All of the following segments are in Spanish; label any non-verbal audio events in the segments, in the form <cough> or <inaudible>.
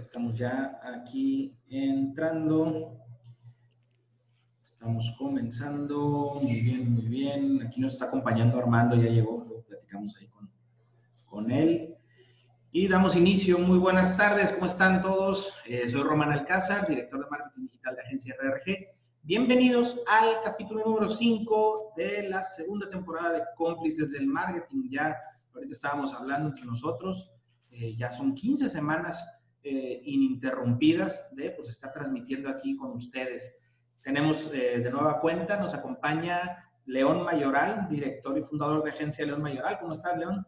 Estamos ya aquí entrando. Estamos comenzando. Muy bien, muy bien. Aquí nos está acompañando Armando, ya llegó. Platicamos ahí con, con él. Y damos inicio. Muy buenas tardes. ¿Cómo están todos? Eh, soy Román Alcázar, director de marketing digital de agencia RRG. Bienvenidos al capítulo número 5 de la segunda temporada de Cómplices del Marketing. Ya ahorita estábamos hablando entre nosotros. Eh, ya son 15 semanas eh, ininterrumpidas de pues, estar transmitiendo aquí con ustedes. Tenemos eh, de nueva cuenta, nos acompaña León Mayoral, director y fundador de Agencia León Mayoral. ¿Cómo estás, León?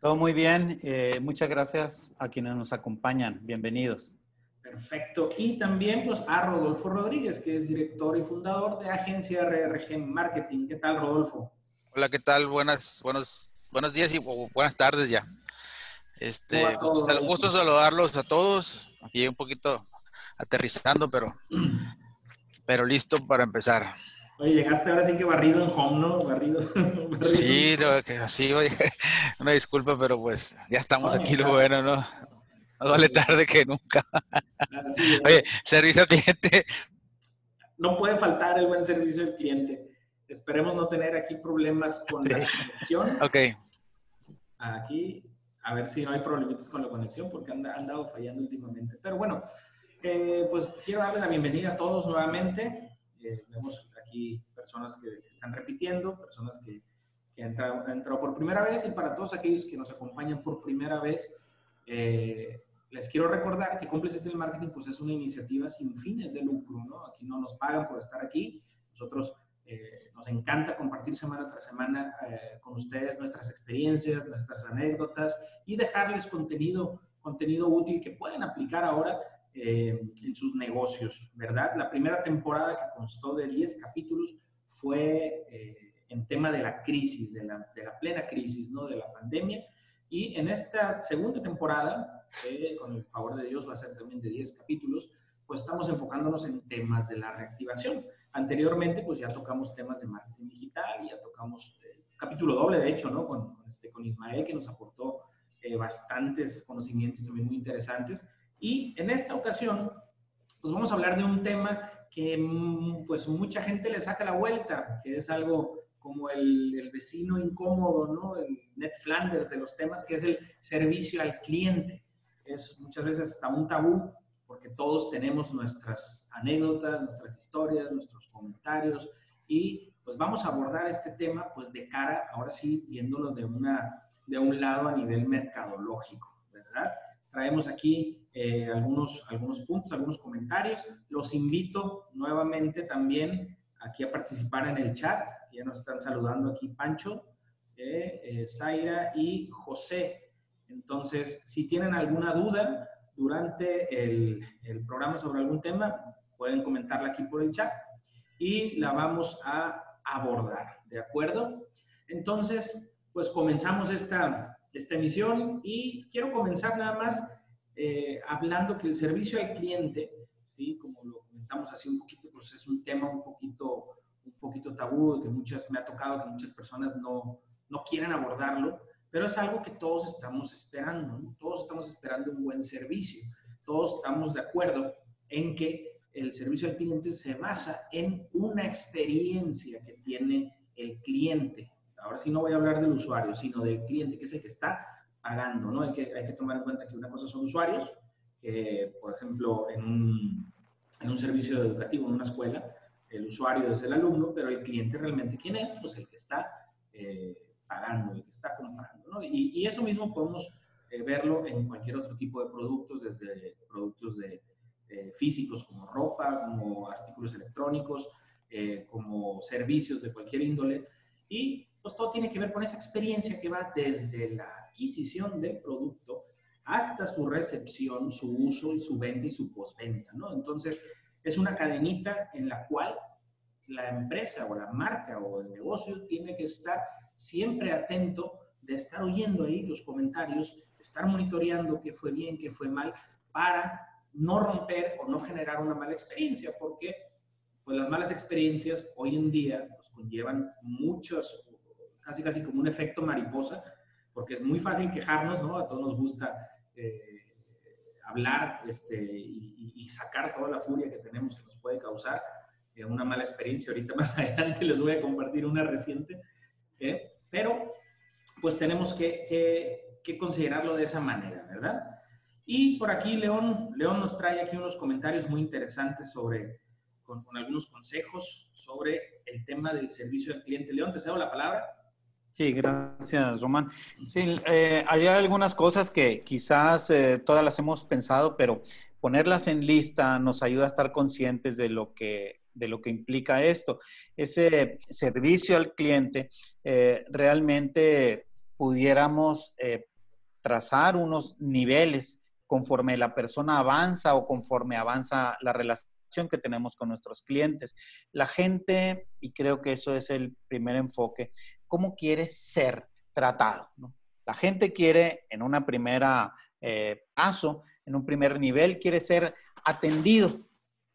Todo muy bien. muchas gracias a quienes nos acompañan. Bienvenidos. Perfecto. Y también pues, a Rodolfo Rodríguez, que es director y fundador de Agencia RRG Marketing. ¿Qué tal, Rodolfo? Hola, ¿qué tal? Buenas, buenos, buenos días y buenas tardes ya. Este, gusto, saludarlos a todos. Aquí un poquito aterrizando, pero, pero listo para empezar. Oye, llegaste ahora sí que barrido en home, ¿no? Barrido. <laughs> Sí, lo que, sí, oye, <laughs> una disculpa, pero pues ya estamos aquí, lo bueno, ¿no? No vale tarde que nunca. oye, servicio al cliente. No puede faltar el buen servicio al cliente. Esperemos no tener aquí problemas con la conexión. Ok. Aquí a ver si no hay problemitas con la conexión porque han, han dado fallando últimamente. Pero bueno, eh, pues quiero darle la bienvenida a todos nuevamente. Eh, vemos aquí personas que, están repitiendo, personas que, que han, entrado, por primera vez y para todos aquellos que nos acompañan por primera vez, eh, les quiero recordar que Cómplices del Marketing pues es una iniciativa sin fines de lucro, ¿no? Aquí no nos pagan por estar aquí, nosotros eh, nos encanta compartir semana tras semana eh, con ustedes nuestras experiencias, nuestras anécdotas y dejarles contenido, contenido útil que pueden aplicar ahora eh, en sus negocios, ¿verdad? La primera temporada que constó de 10 capítulos fue en tema de la crisis, de la, de la, plena crisis, ¿no? De la pandemia. Y en esta segunda temporada, con el favor de Dios va a ser también de 10 capítulos, pues estamos enfocándonos en temas de la reactivación. Anteriormente, pues ya tocamos temas de marketing digital, ya tocamos eh, capítulo doble, de hecho, ¿no? Con, este, con Ismael, que nos aportó eh, bastantes conocimientos también muy interesantes. Y en esta ocasión, pues vamos a hablar de un tema que mm, pues mucha gente le saca la vuelta, que es algo como el, el, vecino incómodo, ¿no? El Ned Flanders de los temas, que es el servicio al cliente. Es muchas veces hasta un tabú porque todos tenemos nuestras anécdotas, nuestras historias, nuestros comentarios y pues vamos a abordar este tema pues de cara, ahora sí, viéndolo de, una, de un lado a nivel mercadológico, ¿verdad? Traemos aquí eh, algunos, algunos puntos, algunos comentarios. Los invito nuevamente también aquí a participar en el chat. Ya nos están saludando aquí Pancho, eh, eh, Zaira y José. Entonces, si tienen alguna duda, durante el, el, programa sobre algún tema, pueden comentarla aquí por el chat y la vamos a abordar, ¿de acuerdo? Entonces, pues comenzamos esta, esta emisión y quiero comenzar nada más eh, hablando que el servicio al cliente, ¿sí? como lo comentamos así un poquito, pues es un tema un poquito, un poquito tabú, que muchas, me ha tocado que muchas personas no, no quieren abordarlo, pero es algo que todos estamos esperando, ¿no? todos estamos esperando un buen servicio, todos estamos de acuerdo en que el servicio al cliente se basa en una experiencia que tiene el cliente. Ahora sí no voy a hablar del usuario, sino del cliente, que es el que está pagando, ¿no? Hay que, hay que tomar en cuenta que una cosa son usuarios, que por ejemplo en un, en un servicio educativo, en una escuela, el usuario es el alumno, pero el cliente realmente, ¿quién es? Pues el que está eh, pagando, el que está comprando. ¿no? Y, y, eso mismo podemos eh, verlo en cualquier otro tipo de productos, desde productos de, eh, físicos como ropa, como artículos electrónicos, eh, como servicios de cualquier índole. Y pues todo tiene que ver con esa experiencia que va desde la adquisición del producto hasta su recepción, su uso y su venta y su postventa, ¿no? Entonces, es una cadenita en la cual la empresa o la marca o el negocio tiene que estar siempre atento de estar oyendo ahí los comentarios, estar monitoreando qué fue bien, qué fue mal, para no romper o no generar una mala experiencia, porque pues, las malas experiencias hoy en día pues, conllevan muchos, casi casi como un efecto mariposa, porque es muy fácil quejarnos, ¿no? A todos nos gusta eh, hablar este, y, sacar toda la furia que tenemos que nos puede causar eh, una mala experiencia. Ahorita más <laughs> adelante les voy a compartir una reciente, ¿eh? pero pues tenemos que, que, considerarlo de esa manera, ¿verdad? Y por aquí León, León nos trae aquí unos comentarios muy interesantes sobre, con, con algunos consejos sobre el tema del servicio al cliente. León, te cedo la palabra. Sí, gracias, Román. Sí, eh, hay algunas cosas que quizás eh, todas las hemos pensado, pero ponerlas en lista nos ayuda a estar conscientes de lo que, de lo que implica esto. Ese servicio al cliente, eh, realmente pudiéramos trazar unos niveles conforme la persona avanza o conforme avanza la relación que tenemos con nuestros clientes. La gente, y creo que eso es el primer enfoque, cómo quiere ser tratado. La gente quiere, en una primera eh, paso, en un primer nivel, quiere ser atendido.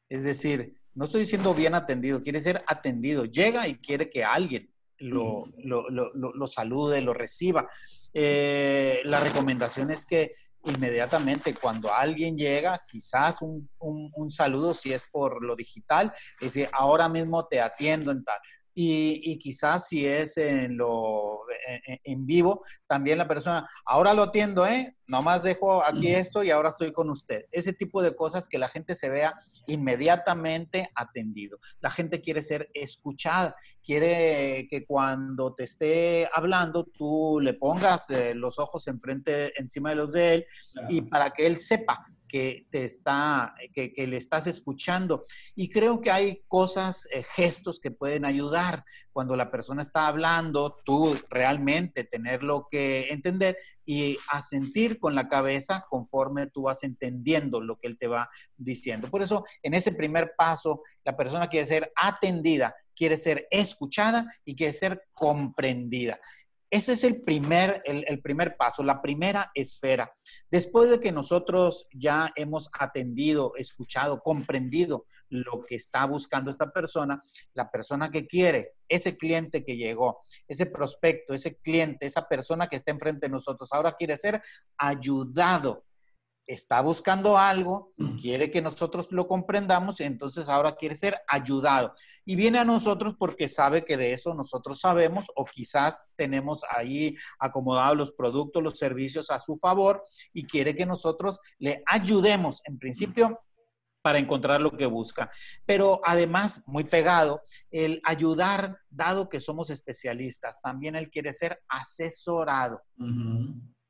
Es decir, no estoy diciendo bien atendido, quiere ser atendido. Llega y quiere que alguien lo, lo, salude, lo reciba. Eh, la recomendación es que inmediatamente cuando alguien llega, quizás un, un, saludo si es por lo digital, es decir, ahora mismo te atiendo en tal. Y, quizás si es en lo en, vivo, también la persona, ahora lo atiendo, ¿eh? Nomás dejo aquí esto y ahora estoy con usted. Ese tipo de cosas que la gente se vea inmediatamente atendido. La gente quiere ser escuchada, quiere que cuando te esté hablando tú le pongas eh, los ojos enfrente, encima de los de él y para que él sepa que te está, que, le estás escuchando. Y creo que hay cosas, eh, gestos que pueden ayudar cuando la persona está hablando, tú realmente tenerlo que entender y asentir con la cabeza conforme tú vas entendiendo lo que él te va diciendo. Por eso, en ese primer paso, la persona quiere ser atendida, quiere ser escuchada y quiere ser comprendida. Ese es el primer, el, primer paso, la primera esfera. Después de que nosotros ya hemos atendido, escuchado, comprendido lo que está buscando esta persona, la persona que quiere, ese cliente que llegó, ese prospecto, ese cliente, esa persona que está enfrente de nosotros, ahora quiere ser ayudado está buscando algo, mm. quiere que nosotros lo comprendamos, y entonces ahora quiere ser ayudado. Y viene a nosotros porque sabe que de eso nosotros sabemos o quizás tenemos ahí acomodados los productos, los servicios a su favor y quiere que nosotros le ayudemos, en principio, para encontrar lo que busca. Pero además, muy pegado, el ayudar, dado que somos especialistas, también él quiere ser asesorado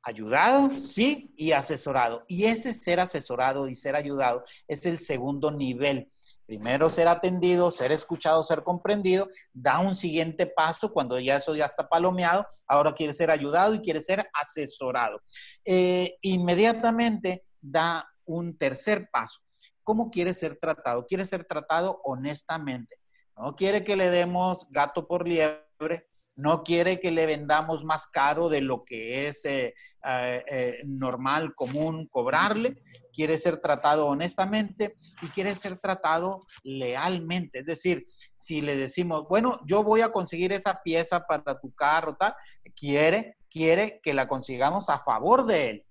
ayudado, sí, y asesorado. Y ese ser asesorado y ser ayudado es el segundo nivel. Primero ser atendido, ser escuchado, ser comprendido, da un siguiente paso cuando ya eso ya está palomeado, ahora quiere ser ayudado y quiere ser asesorado. Eh, inmediatamente da un tercer paso. ¿Cómo quiere ser tratado? Quiere ser tratado honestamente. No quiere que le demos gato por liebre no quiere que le vendamos más caro de lo que es eh, eh, eh, normal, común cobrarle, quiere ser tratado honestamente y quiere ser tratado lealmente. Es decir, si le decimos, bueno, yo voy a conseguir esa pieza para tu carro, tal, quiere, quiere que la consigamos a favor de él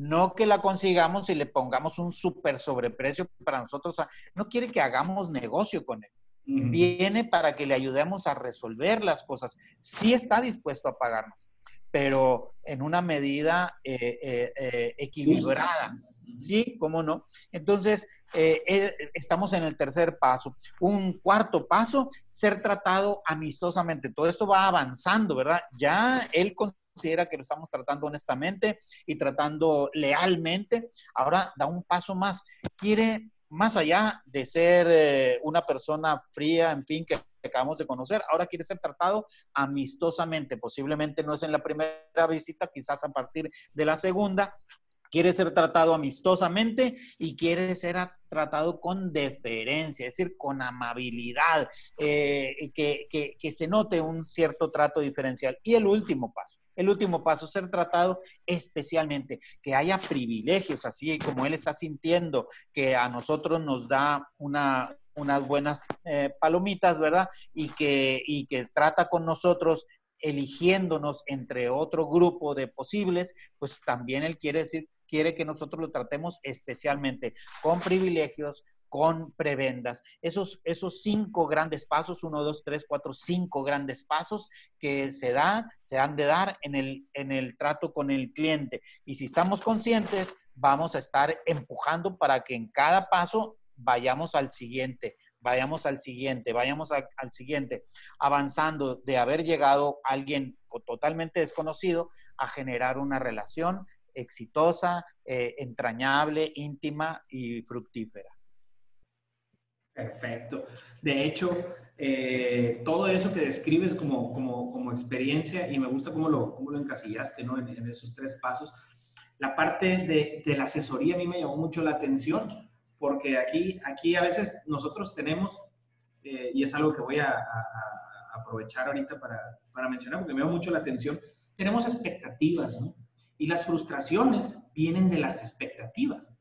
no que la consigamos y le pongamos un súper sobreprecio para nosotros. No quiere que hagamos negocio con él viene para que le ayudemos a resolver las cosas. Sí está dispuesto a pagarnos, pero en una medida eh, eh, eh, equilibrada. Sí, cómo no. Entonces, estamos en el tercer paso. Un cuarto paso, ser tratado amistosamente. Todo esto va avanzando, ¿verdad? Ya él considera que lo estamos tratando honestamente y tratando lealmente. Ahora da un paso más. Quiere más allá de ser eh, una persona fría, en fin, que acabamos de conocer, ahora quiere ser tratado amistosamente. Posiblemente no es en la primera visita, quizás a partir de la segunda. Quiere ser tratado amistosamente y quiere ser tratado con deferencia, es decir, con amabilidad, eh, que, que se note un cierto trato diferencial. Y el último paso, el último paso, ser tratado especialmente, que haya privilegios, así como él está sintiendo que a nosotros nos da una, unas buenas eh, palomitas, ¿verdad? Y que, y que trata con nosotros eligiéndonos entre otro grupo de posibles, pues también él quiere decir quiere que nosotros lo tratemos especialmente con privilegios, con prebendas. Esos, esos cinco grandes pasos, uno, dos, tres, cuatro, cinco grandes pasos que se dan, se han de dar en el, en el trato con el cliente. Y si estamos conscientes, vamos a estar empujando para que en cada paso vayamos al siguiente, vayamos al siguiente, vayamos al siguiente, avanzando de haber llegado alguien totalmente desconocido a generar una relación exitosa, eh, entrañable, íntima y fructífera. Perfecto. De hecho, eh, todo eso que describes como, como, como, experiencia, y me gusta cómo lo, cómo lo encasillaste ¿no? en, esos tres pasos, la parte de, de, la asesoría a mí me llamó mucho la atención, porque aquí, aquí a veces nosotros tenemos, eh, y es algo que voy a, aprovechar ahorita para, para, mencionar, porque me llama mucho la atención, tenemos expectativas, ¿no? Y las frustraciones vienen de las expectativas.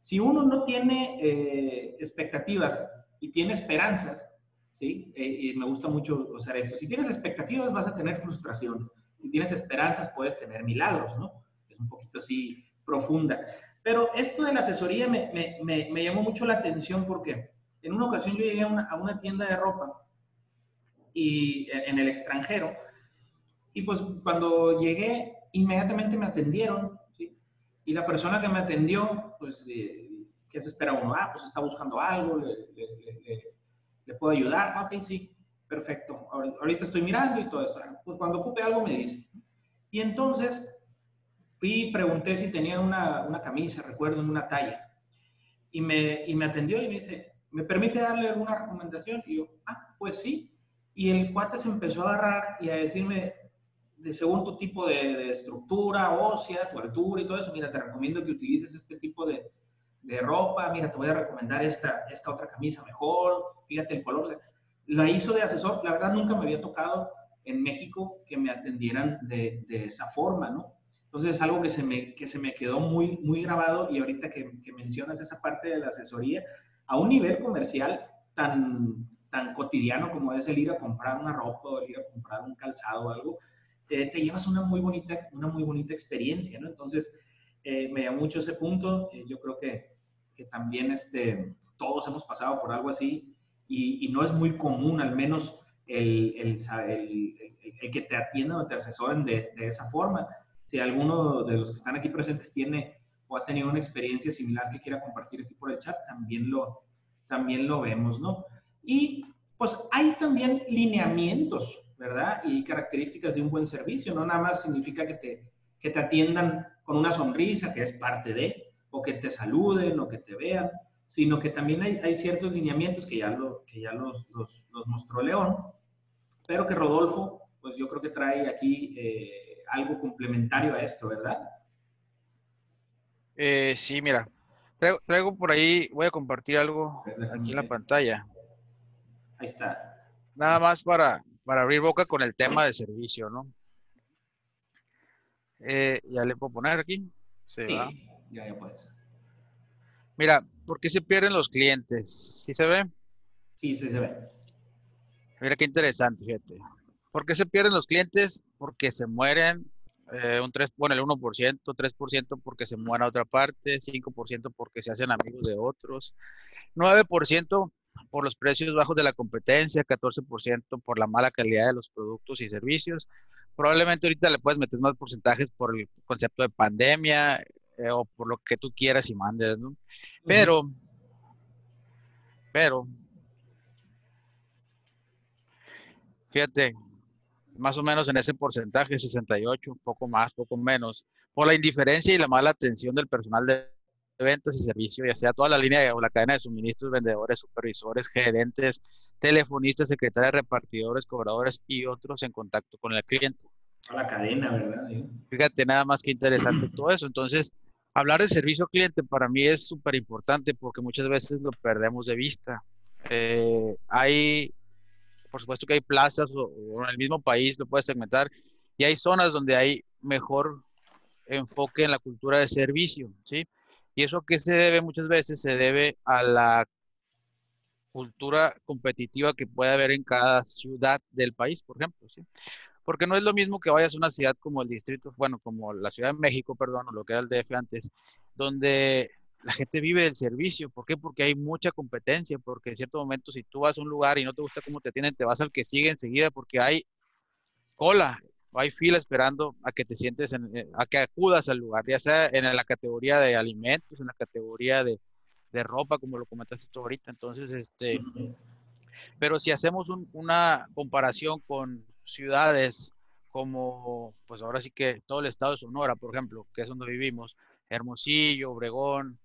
Si uno no tiene eh, expectativas y tiene esperanzas, ¿sí? Eh, y me gusta mucho usar esto. Si tienes expectativas vas a tener frustraciones. Si tienes esperanzas puedes tener milagros, ¿no? Es un poquito así profunda. Pero esto de la asesoría me, me, me, llamó mucho la atención porque en una ocasión yo llegué a una, a una tienda de ropa y en el extranjero y pues cuando llegué inmediatamente me atendieron y la persona que me atendió, pues, eh, ¿qué se espera uno? Ah, pues está buscando algo, le, le, puedo ayudar. Ah, ok, sí, perfecto. Ahorita estoy mirando y todo eso. Ah, pues cuando ocupe algo me dice. Y entonces fui y pregunté si tenían una, una camisa, recuerdo, en una talla. Y me, y me atendió y me dice, ¿me permite darle alguna recomendación? Y yo, ah, pues sí. Y el cuate se empezó a agarrar y a decirme, de según tu tipo de, estructura ósea, tu altura y todo eso, mira, te recomiendo que utilices este tipo de, de, ropa, mira, te voy a recomendar esta, esta otra camisa mejor, fíjate el color. La hizo de asesor, la verdad nunca me había tocado en México que me atendieran de, de esa forma, ¿no? Entonces es algo que se me, que se me quedó muy, muy grabado y ahorita que, que mencionas esa parte de la asesoría, a un nivel comercial tan, tan cotidiano como es el ir a comprar una ropa o el ir a comprar un calzado o algo, te llevas una muy bonita, una muy bonita experiencia, ¿no? Entonces, eh, me llama mucho ese punto. Eh, yo creo que, que, también este, todos hemos pasado por algo así y, y no es muy común, al menos, el, el, el, el, que te atiendan o te asesoren de, de, esa forma. Si alguno de los que están aquí presentes tiene o ha tenido una experiencia similar que quiera compartir aquí por el chat, también lo, también lo vemos, ¿no? Y pues hay también lineamientos ¿verdad? Y características de un buen servicio. No nada más significa que te, que te atiendan con una sonrisa, que es parte de, o que te saluden o que te vean, sino que también hay, hay ciertos lineamientos que ya, lo, que ya los, los, los, mostró León, pero que Rodolfo, pues yo creo que trae aquí eh, algo complementario a esto, ¿verdad? Eh, sí, mira, traigo, traigo, por ahí, voy a compartir algo aquí en la pantalla. Ahí está. Nada más para, para abrir boca con el tema de servicio, ¿no? Eh, ya le puedo poner aquí. sí, ya, ya puedes. Mira, ¿por qué se pierden los clientes? ¿Sí se ve? Sí, sí se ve. Mira qué interesante, fíjate. ¿Por qué se pierden los clientes? Porque se mueren eh, un 3, bueno, el 1%, 3% porque se muere a otra parte, 5% porque se hacen amigos de otros, 9% por los precios bajos de la competencia, 14% por la mala calidad de los productos y servicios. Probablemente ahorita le puedes meter más porcentajes por el concepto de pandemia eh, o por lo que tú quieras y mandes, ¿no? Pero, pero, fíjate, más o menos en ese porcentaje, 68, poco más, poco menos, por la indiferencia y la mala atención del personal de ventas y servicios, ya sea toda la línea o la cadena de suministros, vendedores, supervisores, gerentes, telefonistas, secretarias, repartidores, cobradores y otros en contacto con el cliente. La cadena, ¿verdad? Fíjate, nada más que interesante todo eso. Entonces, hablar de servicio al cliente para mí es súper importante porque muchas veces lo perdemos de vista. Eh, hay, por supuesto que hay plazas o, o en el mismo país lo puedes segmentar y hay zonas donde hay mejor enfoque en la cultura de servicio, ¿sí? ¿Y eso que se debe muchas veces? Se debe a la cultura competitiva que puede haber en cada ciudad del país, por ejemplo. ¿sí? Porque no es lo mismo que vayas a una ciudad como el distrito, bueno, como la Ciudad de México, perdón, o lo que era el DF antes, donde la gente vive del servicio. ¿Por qué? Porque hay mucha competencia, porque en cierto momento si tú vas a un lugar y no te gusta cómo te tienen, te vas al que sigue enseguida porque hay cola, hay fila esperando a que te sientes, eh, a que acudas al lugar, ya sea en la categoría de alimentos, en la categoría de, de ropa, como lo comentaste tú ahorita. Entonces, este, pero si hacemos una comparación con ciudades como, pues ahora sí que todo el estado de Sonora, por ejemplo, que es donde vivimos, Hermosillo, Obregón,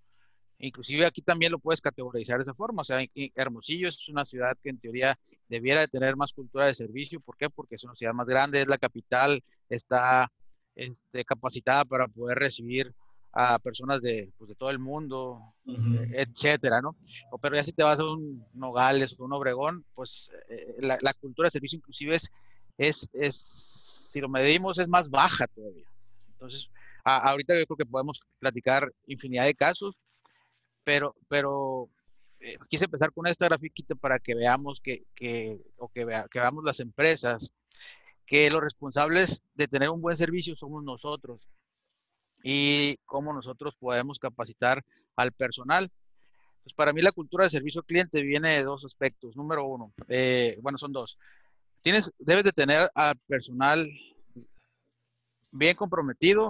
inclusive aquí también lo puedes categorizar de esa forma, o sea, Hermosillo es una ciudad que en teoría debiera de tener más cultura de servicio, ¿por qué? Porque es una ciudad más grande, es la capital, está este, capacitada para poder recibir a personas de, pues, de todo el mundo, etcétera, ¿no? Pero ya si te vas a un Nogales o un Obregón, pues eh, la, la, cultura de servicio inclusive es, es, es, si lo medimos, es más baja todavía. Entonces, ahorita yo creo que podemos platicar infinidad de casos, pero, pero eh, quise empezar con esta grafiquita para que veamos que, que o que, vea, que veamos las empresas, que los responsables de tener un buen servicio somos nosotros y cómo nosotros podemos capacitar al personal. Pues para mí la cultura de servicio al cliente viene de dos aspectos. Número uno, eh, bueno, son dos. Tienes, debes de tener al personal bien comprometido,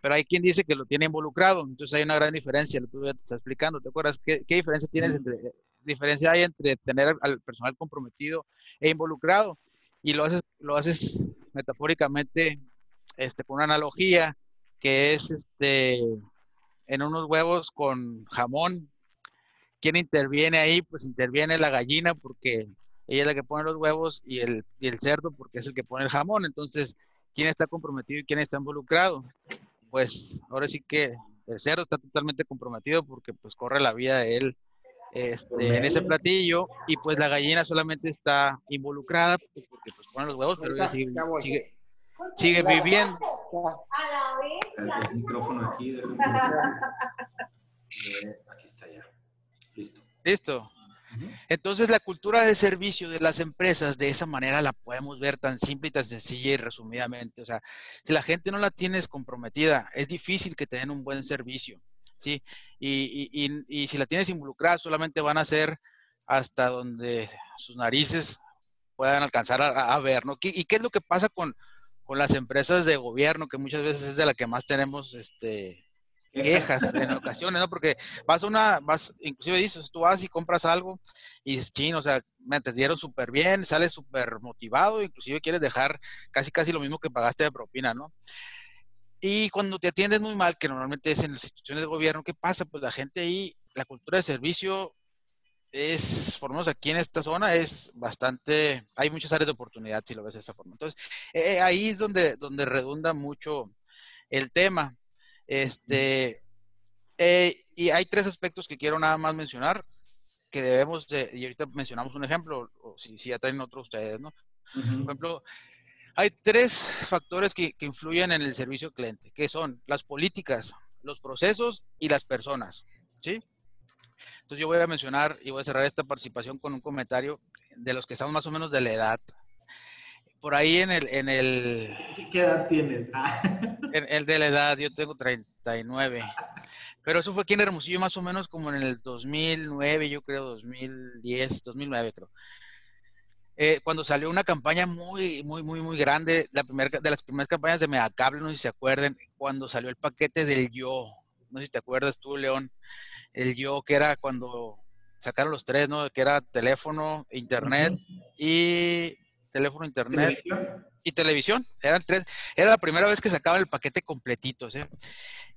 pero hay quien dice que lo tiene involucrado. Entonces hay una gran diferencia, lo que ya te está explicando. ¿Te acuerdas qué, qué diferencia tienes entre, diferencia hay entre tener al personal comprometido e involucrado? Y lo haces, lo haces metafóricamente este, con una analogía que es este en unos huevos con jamón. ¿Quién interviene ahí? Pues interviene la gallina porque ella es la que pone los huevos y el, y el cerdo porque es el que pone el jamón. Entonces, ¿quién está comprometido y quién está involucrado? Pues ahora sí que el cerdo está totalmente comprometido porque pues corre la vida de él este, en ese platillo y pues la gallina solamente está involucrada pues, porque pues pone los huevos, pero ella sigue, sigue, sigue viviendo. El micrófono aquí. <laughs> Aquí está ya. Listo. Listo. Entonces la cultura de servicio de las empresas de esa manera la podemos ver tan simple y tan sencilla y resumidamente. O sea, si la gente no la tienes comprometida, es difícil que te den un buen servicio, ¿sí? Y, y, y, si la tienes involucrada, solamente van a ser hasta donde sus narices puedan alcanzar a, a ver, ¿no? ¿Y qué es lo que pasa con, con las empresas de gobierno, que muchas veces es de la que más tenemos este, quejas en <laughs> ocasiones, ¿no? Porque vas a una, vas, inclusive dices, tú vas y compras algo y dices, chino, o sea, me atendieron súper bien, sales súper motivado, inclusive quieres dejar casi, casi lo mismo que pagaste de propina, ¿no? Y cuando te atienden muy mal, que normalmente es en las instituciones de gobierno, ¿qué pasa? Pues la gente ahí, la cultura de servicio es, por lo menos aquí en esta zona, es bastante, hay muchas áreas de oportunidad si lo ves de esa forma. Entonces, eh, eh, ahí es donde, donde redunda mucho el tema. Este, eh, y hay tres aspectos que quiero nada más mencionar, que debemos de, y ahorita mencionamos un ejemplo, o si, si ya traen otro ustedes, ¿no? Por ejemplo, hay tres factores que, que influyen en el servicio cliente, que son las políticas, los procesos y las personas, ¿sí? Entonces yo voy a mencionar y voy a cerrar esta participación con un comentario de los que estamos más o menos de la edad. Por ahí en el... En el ¿Qué edad tienes? Ah. <laughs> En el de la edad, yo tengo 39. Pero eso fue aquí en Hermosillo más o menos como en el 2009, yo creo, 2010, 2009 creo. Eh, cuando salió una campaña muy, muy, muy, muy grande, la primera, de las primeras campañas de Megacable, no sé si se acuerdan, cuando salió el paquete del Yo, no sé si te acuerdas tú, León, el yo, que era cuando sacaron los tres, ¿no? Que era teléfono, internet y teléfono, internet y televisión. Eran tres. Era la primera vez que sacaban el paquete completito, ¿sí?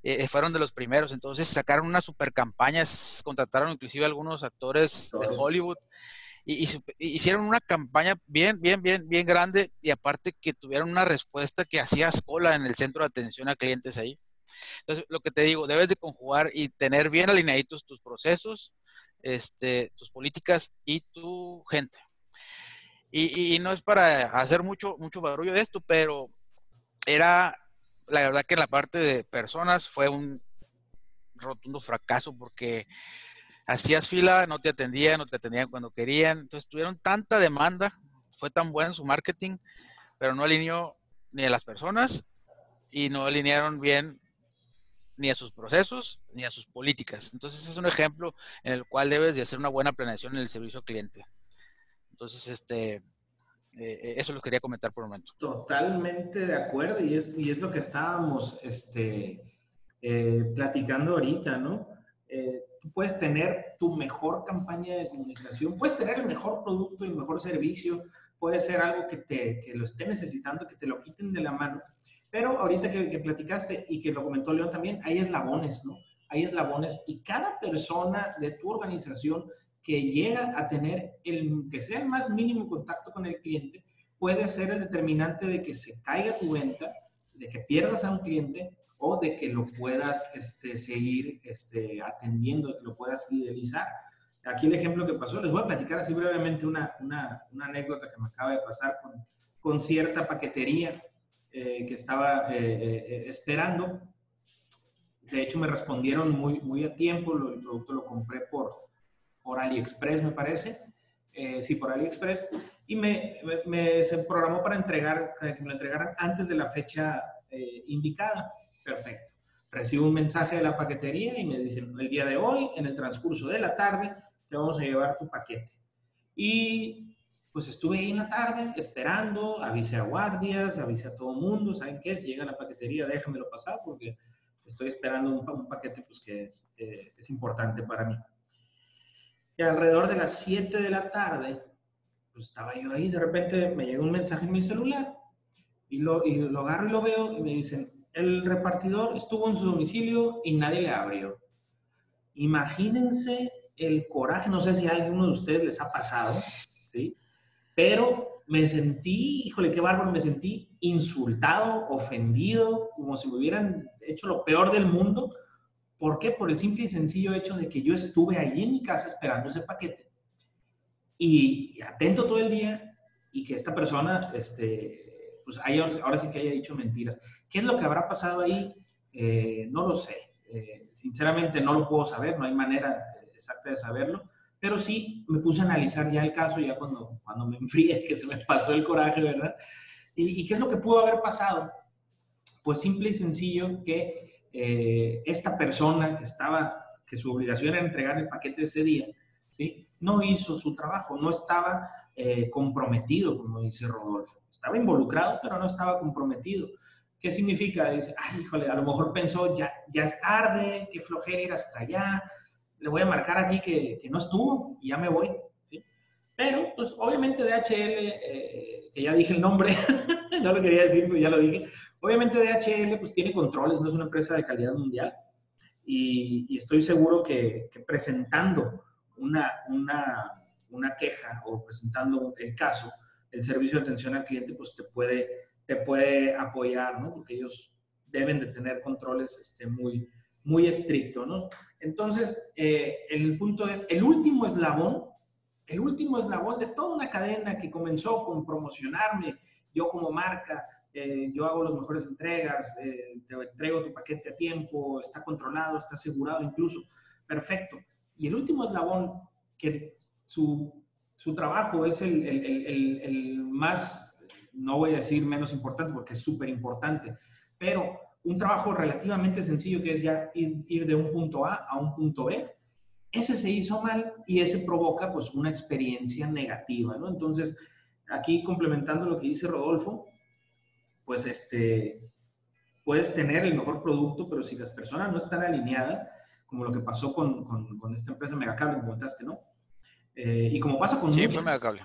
Eh, fueron de los primeros. Entonces sacaron una super campaña, contrataron inclusive algunos actores de Hollywood. Y, hicieron una campaña bien, bien, bien, bien grande y aparte que tuvieron una respuesta que hacía cola en el centro de atención a clientes ahí. Entonces, lo que te digo, debes de conjugar y tener bien alineados tus procesos, este, tus políticas y tu gente. Y, no es para hacer mucho, mucho barullo de esto, pero era, la verdad que en la parte de personas fue un rotundo fracaso porque hacías fila, no te atendían, no te atendían cuando querían. Entonces tuvieron tanta demanda, fue tan bueno su marketing pero no alineó ni a las personas y no alinearon bien ni a sus procesos ni a sus políticas. Entonces es un ejemplo en el cual debes de hacer una buena planeación en el servicio al cliente. Entonces, este, eh, eso lo quería comentar por un momento. Totalmente de acuerdo y es, y es lo que estábamos este, eh, platicando ahorita, ¿no? Eh, tú puedes tener tu mejor campaña de comunicación, puedes tener el mejor producto y el mejor servicio, puede ser algo que, te, que lo esté necesitando, que te lo quiten de la mano, pero ahorita que, platicaste y que lo comentó León también, hay eslabones, ¿no? Hay eslabones y cada persona de tu organización que llega a tener el que sea el más mínimo contacto con el cliente puede ser el determinante de que se caiga tu venta, de que pierdas a un cliente o de que lo puedas este, seguir este, atendiendo, que lo puedas fidelizar. Aquí el ejemplo que pasó, les voy a platicar así brevemente una, una, anécdota que me acaba de pasar con, cierta paquetería eh, que estaba eh, eh, esperando. De hecho, me respondieron muy, muy a tiempo. el producto lo compré por, por AliExpress, me parece. sí, por AliExpress. Y me, se programó para entregar, que me lo entregaran antes de la fecha indicada. Perfecto. Recibo un mensaje de la paquetería y me dicen, el día de hoy, en el transcurso de la tarde, te vamos a llevar tu paquete. Y pues estuve ahí en la tarde esperando, avisé a guardias, avisé a todo mundo, ¿saben qué? Si llega la paquetería, déjamelo pasar porque estoy esperando un, paquete pues, que es, eh, es, importante para mí. Y alrededor de las 7 de la tarde, pues estaba yo ahí, de repente me llega un mensaje en mi celular y lo, y lo agarro y lo veo y me dicen, el repartidor estuvo en su domicilio y nadie le abrió. Imagínense el coraje, no sé si a alguno de ustedes les ha pasado, ¿sí? pero me sentí, híjole, qué bárbaro, me sentí insultado, ofendido, como si me hubieran hecho lo peor del mundo. ¿Por qué? Por el simple y sencillo hecho de que yo estuve allí en mi casa esperando ese paquete y atento todo el día y que esta persona, este, pues haya, ahora sí que haya dicho mentiras. ¿Qué es lo que habrá pasado ahí? Eh, no lo sé. Eh, sinceramente no lo puedo saber, no hay manera exacta de saberlo pero sí me puse a analizar ya el caso, ya cuando, cuando me enfríe, <laughs> que se me pasó el coraje, ¿verdad? ¿Y, qué es lo que pudo haber pasado? Pues simple y sencillo que eh, esta persona que estaba, que su obligación era entregar el paquete ese día, ¿sí? No hizo su trabajo, no estaba eh, comprometido, como dice Rodolfo. Estaba involucrado, pero no estaba comprometido. ¿Qué significa? Dice, ay, híjole, a lo mejor pensó, ya, ya es tarde, qué flojera ir hasta allá, le voy a marcar aquí que, que no estuvo y ya me voy. Pero, pues obviamente DHL, eh, que ya dije el nombre, <laughs> no lo quería decir, pero ya lo dije. Obviamente DHL pues tiene controles, no es una empresa de calidad mundial. Y, estoy seguro que, presentando una, una, una, queja o presentando el caso, el servicio de atención al cliente pues te puede, te puede apoyar, ¿no? Porque ellos deben de tener controles este, muy, muy estricto, ¿no? Entonces, eh, el punto es, el último eslabón, el último eslabón de toda una cadena que comenzó con promocionarme, yo como marca, eh, yo hago las mejores entregas, eh, te entrego tu paquete a tiempo, está controlado, está asegurado incluso, perfecto. Y el último eslabón, que su, su trabajo es el, el, el, el, más, no voy a decir menos importante porque es súper importante, pero un trabajo relativamente sencillo que es ya ir, de un punto A a un punto B, ese se hizo mal y ese provoca pues una experiencia negativa, ¿no? Entonces, aquí complementando lo que dice Rodolfo, pues este, puedes tener el mejor producto, pero si las personas no están alineadas, como lo que pasó con, con, esta empresa Megacable que comentaste, ¿no? Eh, y como pasa con... Sí, fue Megacable.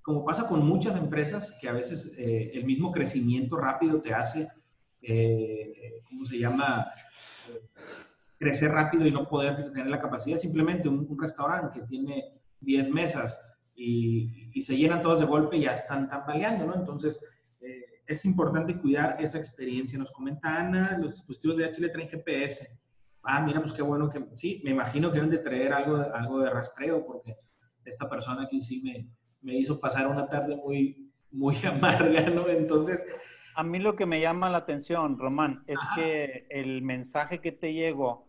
Como pasa con muchas empresas que a veces eh, el mismo crecimiento rápido te hace eh, ¿cómo se llama? crecer rápido y no poder tener la capacidad. Simplemente un, restaurante que tiene 10 mesas y, y, se llenan todos de golpe y ya están tambaleando, ¿no? Entonces, eh, es importante cuidar esa experiencia. Nos comenta Ana, los dispositivos de HL traen GPS. Ah, mira, pues qué bueno que, sí, me imagino que deben de traer algo, algo de rastreo porque esta persona aquí sí me, me hizo pasar una tarde muy, muy <laughs> amarga, ¿no? Entonces, a mí lo que me llama la atención, Román, es que el mensaje que te llegó,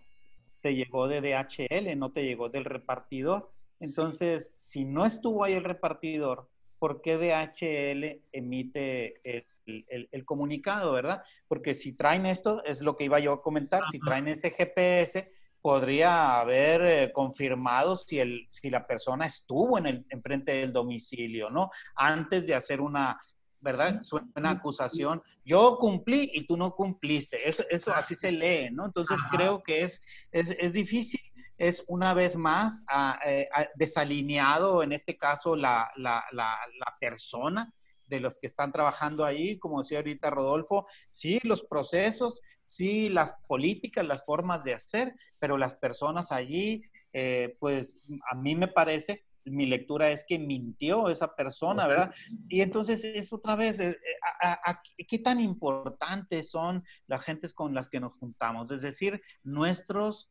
te llegó de DHL, no te llegó del repartidor. Entonces, si no estuvo ahí el repartidor, por qué DHL emite el, comunicado, ¿verdad? Porque si traen esto, es lo que iba yo a comentar, si traen ese GPS, podría haber eh, confirmado si, el, si la persona estuvo en el enfrente del domicilio, ¿no? Antes de hacer una, ¿verdad? Suena acusación. Yo cumplí y tú no cumpliste. Eso, eso así se lee, ¿no? Entonces creo que es, es, difícil. Es una vez más eh, desalineado, en este caso, la, la, la, la persona de los que están trabajando ahí, como decía ahorita Rodolfo, sí, los procesos, sí, las políticas, las formas de hacer, pero las personas allí, eh, pues a mí me parece, mi lectura es que mintió esa persona, ¿verdad? Y entonces es otra vez, eh, eh, ¿qué tan importantes son las gentes con las que nos juntamos? Es decir, nuestros,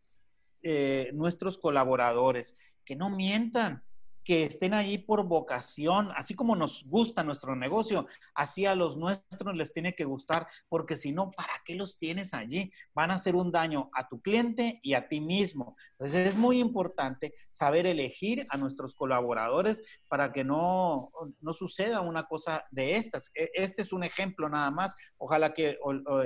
nuestros colaboradores, que no mientan, que estén ahí por vocación, así como nos gusta nuestro negocio, así a los nuestros les tiene que gustar, porque si no, ¿para qué los tienes allí? Van a hacer un daño a tu cliente y a ti mismo. Entonces es muy importante saber elegir a nuestros colaboradores para que no, no suceda una cosa de estas. E, este es un ejemplo nada más. Ojalá que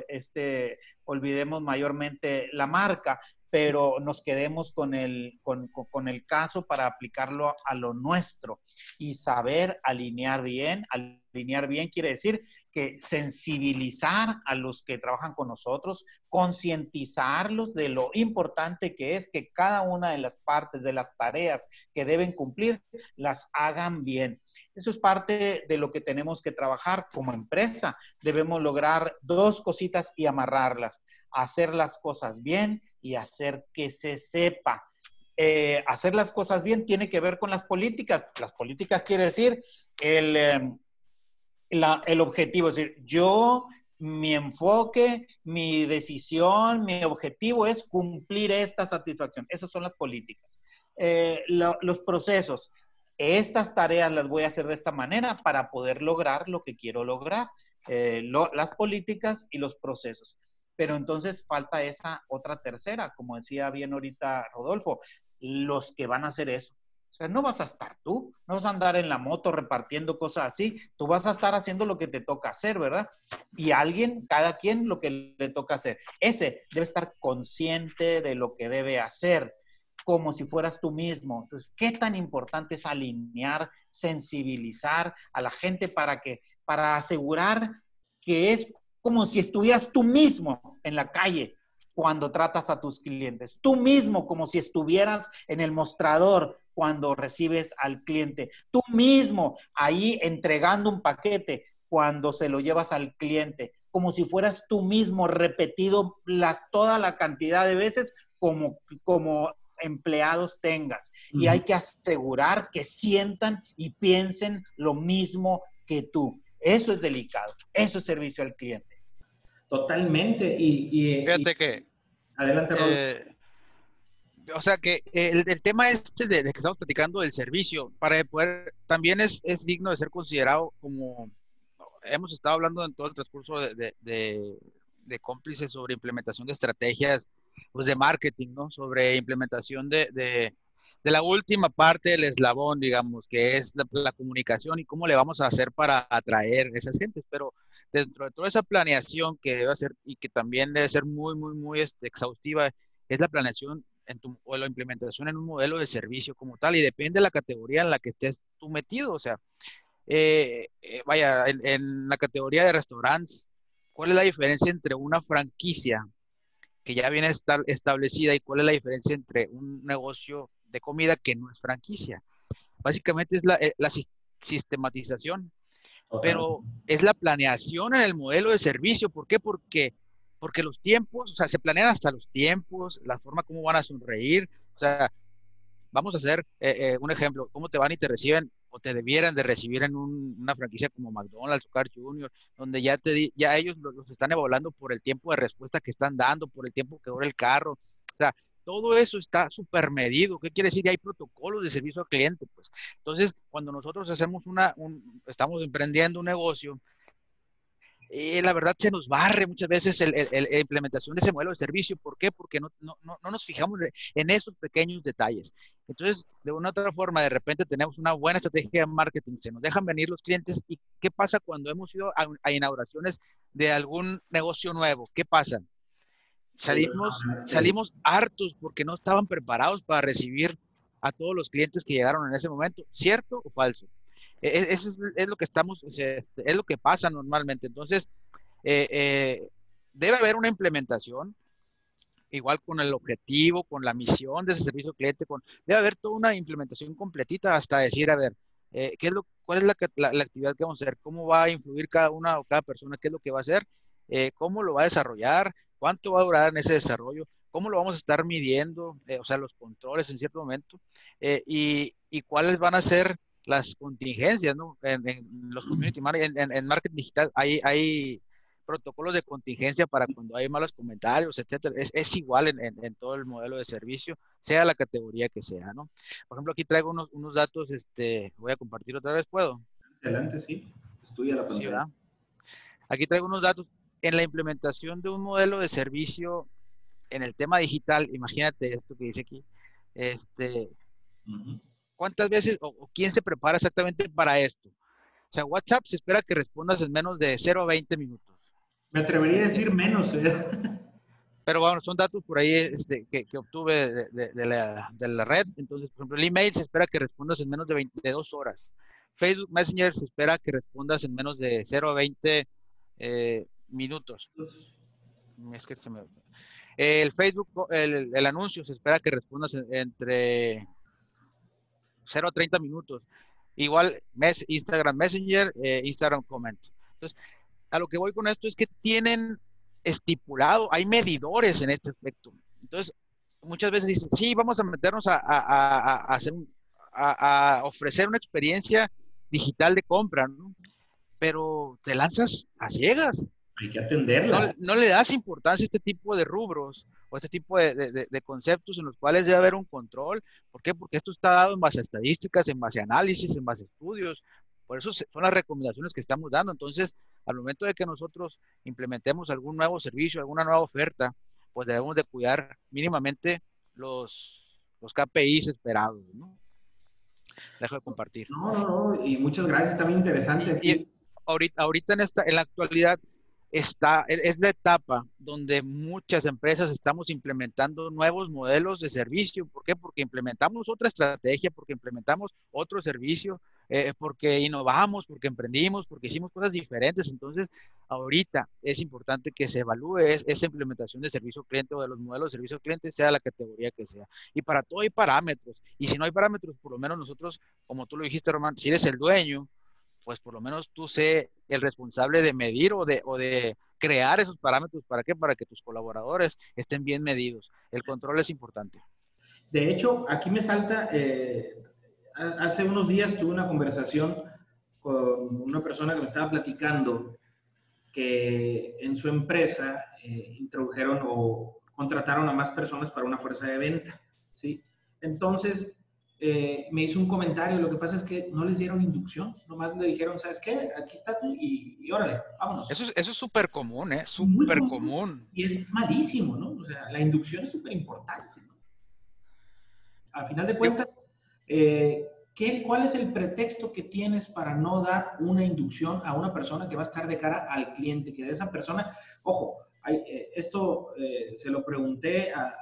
este, olvidemos mayormente la marca, pero nos quedemos con el, con, con, el caso para aplicarlo a lo nuestro y saber alinear bien. Alinear bien quiere decir que sensibilizar a los que trabajan con nosotros, concientizarlos de lo importante que es que cada una de las partes de las tareas que deben cumplir las hagan bien. Eso es parte de lo que tenemos que trabajar como empresa. Debemos lograr dos cositas y amarrarlas. Hacer las cosas bien y hacer que se sepa. Eh, hacer las cosas bien tiene que ver con las políticas. Las políticas quiere decir el, em, el objetivo, es decir, yo, mi enfoque, mi decisión, mi objetivo es cumplir esta satisfacción. Esas son las políticas. Eh, los procesos, estas tareas las voy a hacer de esta manera para poder lograr lo que quiero lograr. Eh, las políticas y los procesos pero entonces falta esa otra tercera, como decía bien ahorita Rodolfo, los que van a hacer eso. O sea, no vas a estar tú, no vas a andar en la moto repartiendo cosas así, tú vas a estar haciendo lo que te toca hacer, ¿verdad? Y alguien, cada quien lo que le toca hacer. Ese debe estar consciente de lo que debe hacer, como si fueras tú mismo. Entonces, ¿qué tan importante es alinear, sensibilizar a la gente para que, para asegurar que es como si estuvieras tú mismo en la calle cuando tratas a tus clientes, tú mismo como si estuvieras en el mostrador cuando recibes al cliente, tú mismo ahí entregando un paquete cuando se lo llevas al cliente, como si fueras tú mismo repetido las, toda la cantidad de veces como, como empleados tengas. Y hay que asegurar que sientan y piensen lo mismo que tú. Eso es delicado, eso es servicio al cliente. Totalmente. Y, Fíjate que. Adelante, eh, o sea que el, tema este de, que estamos platicando del servicio, para poder, también es, es, digno de ser considerado como, hemos estado hablando en todo el transcurso de, de, cómplices sobre implementación de estrategias pues de marketing, ¿no? Sobre implementación de, de la última parte del eslabón, digamos, que es la, comunicación y cómo le vamos a hacer para atraer a esas gentes. Pero dentro de toda esa planeación que debe hacer y que también debe ser muy, muy, muy este, exhaustiva, es la planeación en tu, o la implementación en un modelo de servicio como tal y depende de la categoría en la que estés tú metido. O sea, eh, eh, vaya, en, en la categoría de restaurantes, ¿cuál es la diferencia entre una franquicia que ya viene establecida y cuál es la diferencia entre un negocio de comida que no es franquicia. Básicamente es la, eh, sistematización, pero es la planeación en el modelo de servicio. ¿Por qué? Porque, porque los tiempos, o sea, se planean hasta los tiempos, la forma como van a sonreír. O sea, vamos a hacer eh, eh, un ejemplo, cómo te van y te reciben o te debieran de recibir en una franquicia como McDonald's o Car Jr., donde ya, te, ya ellos los, están evaluando por el tiempo de respuesta que están dando, por el tiempo que dura el carro. O sea, todo eso está súper medido. ¿Qué quiere decir? hay protocolos de servicio al cliente, pues. Entonces, cuando nosotros hacemos una, estamos emprendiendo un negocio, eh, la verdad se nos barre muchas veces la implementación de ese modelo de servicio. ¿Por qué? Porque no, nos fijamos en esos pequeños detalles. Entonces, de una u otra forma, de repente tenemos una buena estrategia de marketing, se nos dejan venir los clientes y ¿qué pasa cuando hemos ido a, inauguraciones de algún negocio nuevo? ¿Qué pasa? Salimos, salimos hartos porque no estaban preparados para recibir a todos los clientes que llegaron en ese momento, ¿cierto o falso? E, e, eso es, lo que estamos, este, es lo que pasa normalmente. Entonces, eh, eh, debe haber una implementación, igual con el objetivo, con la misión de ese servicio cliente, con, debe haber toda una implementación completita hasta decir, a ver, eh, ¿qué es lo, ¿cuál es la, la, actividad que vamos a hacer? ¿Cómo va a influir cada una o cada persona? ¿Qué es lo que va a hacer? ¿Cómo lo va a desarrollar? ¿Cuánto va a durar en ese desarrollo? ¿Cómo lo vamos a estar midiendo? o sea, los controles en cierto momento. y, y cuáles van a ser las contingencias, ¿no? En, los community marketing, en, marketing digital hay, hay protocolos de contingencia para cuando hay malos comentarios, etcétera. Es, igual en, todo el modelo de servicio, sea la categoría que sea, ¿no? Por ejemplo, aquí traigo unos, unos datos, este, voy a compartir otra vez, ¿puedo? Adelante, sí. Estudia la pantalla. aquí traigo unos datos. En la implementación de un modelo de servicio en el tema digital, imagínate esto que dice aquí, este, ¿Cuántas veces o, quién se prepara exactamente para esto? O sea, WhatsApp se espera que respondas en menos de 0 a 20 minutos. Me atrevería a decir menos. ¿eh? Pero bueno, son datos por ahí este, que, obtuve de, la, red. Entonces, por ejemplo, el email se espera que respondas en menos de 22 horas. Facebook Messenger se espera que respondas en menos de 0 a 20 eh, minutos. Es que se me... El Facebook, el, el, anuncio se espera que respondas entre 0 a 30 minutos. Igual Instagram Messenger, eh, Instagram Comment. Entonces, a lo que voy con esto es que tienen estipulado, hay medidores en este aspecto. Entonces, muchas veces dicen, sí, vamos a meternos a, hacer a, ofrecer una experiencia digital de compra. Pero te lanzas a ciegas. Hay que atenderla. No, le das importancia a este tipo de rubros o este tipo de, conceptos en los cuales debe haber un control. ¿Por qué? Porque esto está dado en base a estadísticas, en base a análisis, en base a estudios. Por eso son las recomendaciones que estamos dando. Entonces, al momento de que nosotros implementemos algún nuevo servicio, alguna nueva oferta, pues debemos de cuidar mínimamente los, los KPIs esperados, ¿no? Dejo de compartir. No, no, no, y muchas gracias, muy interesante. Y, ahorita, ahorita en esta, en la actualidad, está, e, es la etapa donde muchas empresas estamos implementando nuevos modelos de servicio. ¿Por qué? Porque implementamos otra estrategia, porque implementamos otro servicio, eh, porque innovamos, porque emprendimos, porque hicimos cosas diferentes. Entonces, ahorita es importante que se evalúe esa implementación de servicio cliente o de los modelos de servicio cliente, sea la categoría que sea. Y para todo hay parámetros. Y si no hay parámetros, por lo menos nosotros, como tú lo dijiste, Román, si eres el dueño, pues por lo menos tú sé el responsable de medir o de, o de crear esos parámetros. ¿Para qué? Para que tus colaboradores estén bien medidos. El control es importante. De hecho, aquí me salta, eh, hace unos días tuve una conversación con una persona que me estaba platicando que en su empresa eh, introdujeron o contrataron a más personas para una fuerza de venta, ¿sí? Entonces, eh, me hizo un comentario, lo que pasa es que no les dieron inducción, nomás le dijeron, ¿sabes qué? Aquí está tú y, órale, vámonos. Eso, eso es súper común, ¿eh? Súper común. Y es malísimo, ¿no? O sea, la inducción es súper importante. ¿no? Al final de cuentas, eh, ¿qué, ¿cuál es el pretexto que tienes para no dar una inducción a una persona que va a estar de cara al cliente? Que de esa persona, ojo, eh, esto se lo pregunté a,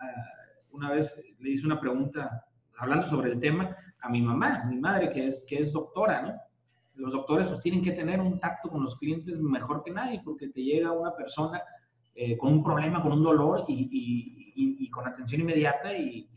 una vez, le hice una pregunta hablando sobre el tema, a mi mamá, mi madre, que es, que es doctora, ¿no? Los doctores pues tienen que tener un tacto con los clientes mejor que nadie, porque te llega una persona eh, con un problema, con un dolor y, y, y, con atención inmediata y,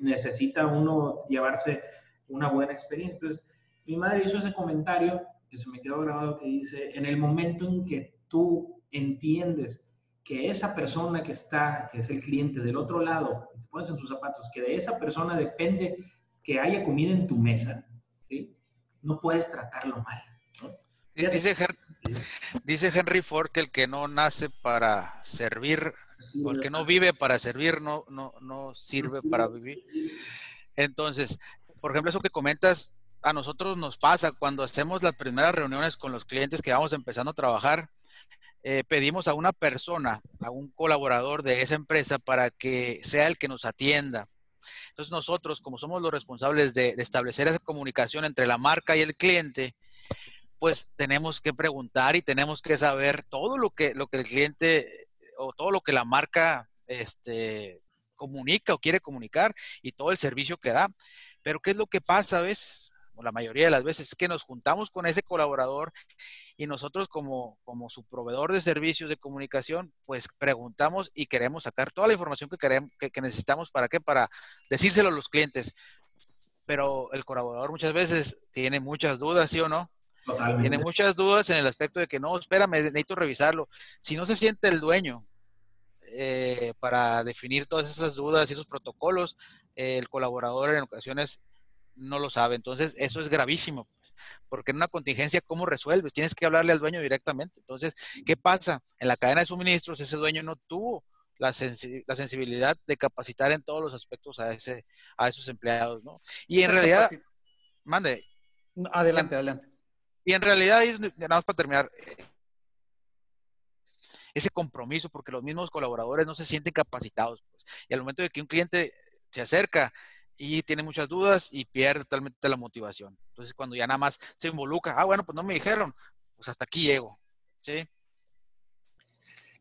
necesita uno llevarse una buena experiencia. Entonces, mi madre hizo ese comentario que se me quedó grabado que dice, en el momento en que tú entiendes que esa persona que está, que es el cliente del otro lado, te pones en sus zapatos, que de esa persona depende que haya comida en tu mesa, ¿sí? no puedes tratarlo mal. Dice, Henry Ford que el que no nace para servir, o el que no vive para servir, no, no, no sirve para vivir. Entonces, por ejemplo, eso que comentas, a nosotros nos pasa cuando hacemos las primeras reuniones con los clientes que vamos empezando a trabajar eh, pedimos a una persona, a un colaborador de esa empresa para que sea el que nos atienda. Entonces nosotros, como somos los responsables de, establecer esa comunicación entre la marca y el cliente, pues tenemos que preguntar y tenemos que saber todo lo que, lo que el cliente o todo lo que la marca este, comunica o quiere comunicar y todo el servicio que da. Pero ¿qué es lo que pasa, ves? La mayoría de las veces, es que nos juntamos con ese colaborador y nosotros como, como su proveedor de servicios de comunicación, pues preguntamos y queremos sacar toda la información que, queremos, que, necesitamos. ¿Para qué? Para decírselo a los clientes. Pero el colaborador muchas veces tiene muchas dudas, ¿sí o no? Tiene muchas dudas en el aspecto de que no, espérame, necesito revisarlo. Si no se siente el dueño eh, para definir todas esas dudas y esos protocolos, el colaborador en ocasiones no lo sabe. Entonces, eso es gravísimo, pues, porque en una contingencia, ¿cómo resuelves? Tienes que hablarle al dueño directamente. Entonces, ¿qué pasa? En la cadena de suministros, ese dueño no tuvo la, sensibilidad de capacitar en todos los aspectos a, ese, a esos empleados, ¿no? Y en realidad, mande. Adelante, adelante. Y en realidad, nada más para terminar, ese compromiso, porque los mismos colaboradores no se sienten capacitados. Pues, y al momento de que un cliente se acerca y tiene muchas dudas y pierde totalmente la motivación. Entonces, cuando ya nada más se involucra, ah, bueno, pues no me dijeron, pues hasta aquí llego. ¿Sí?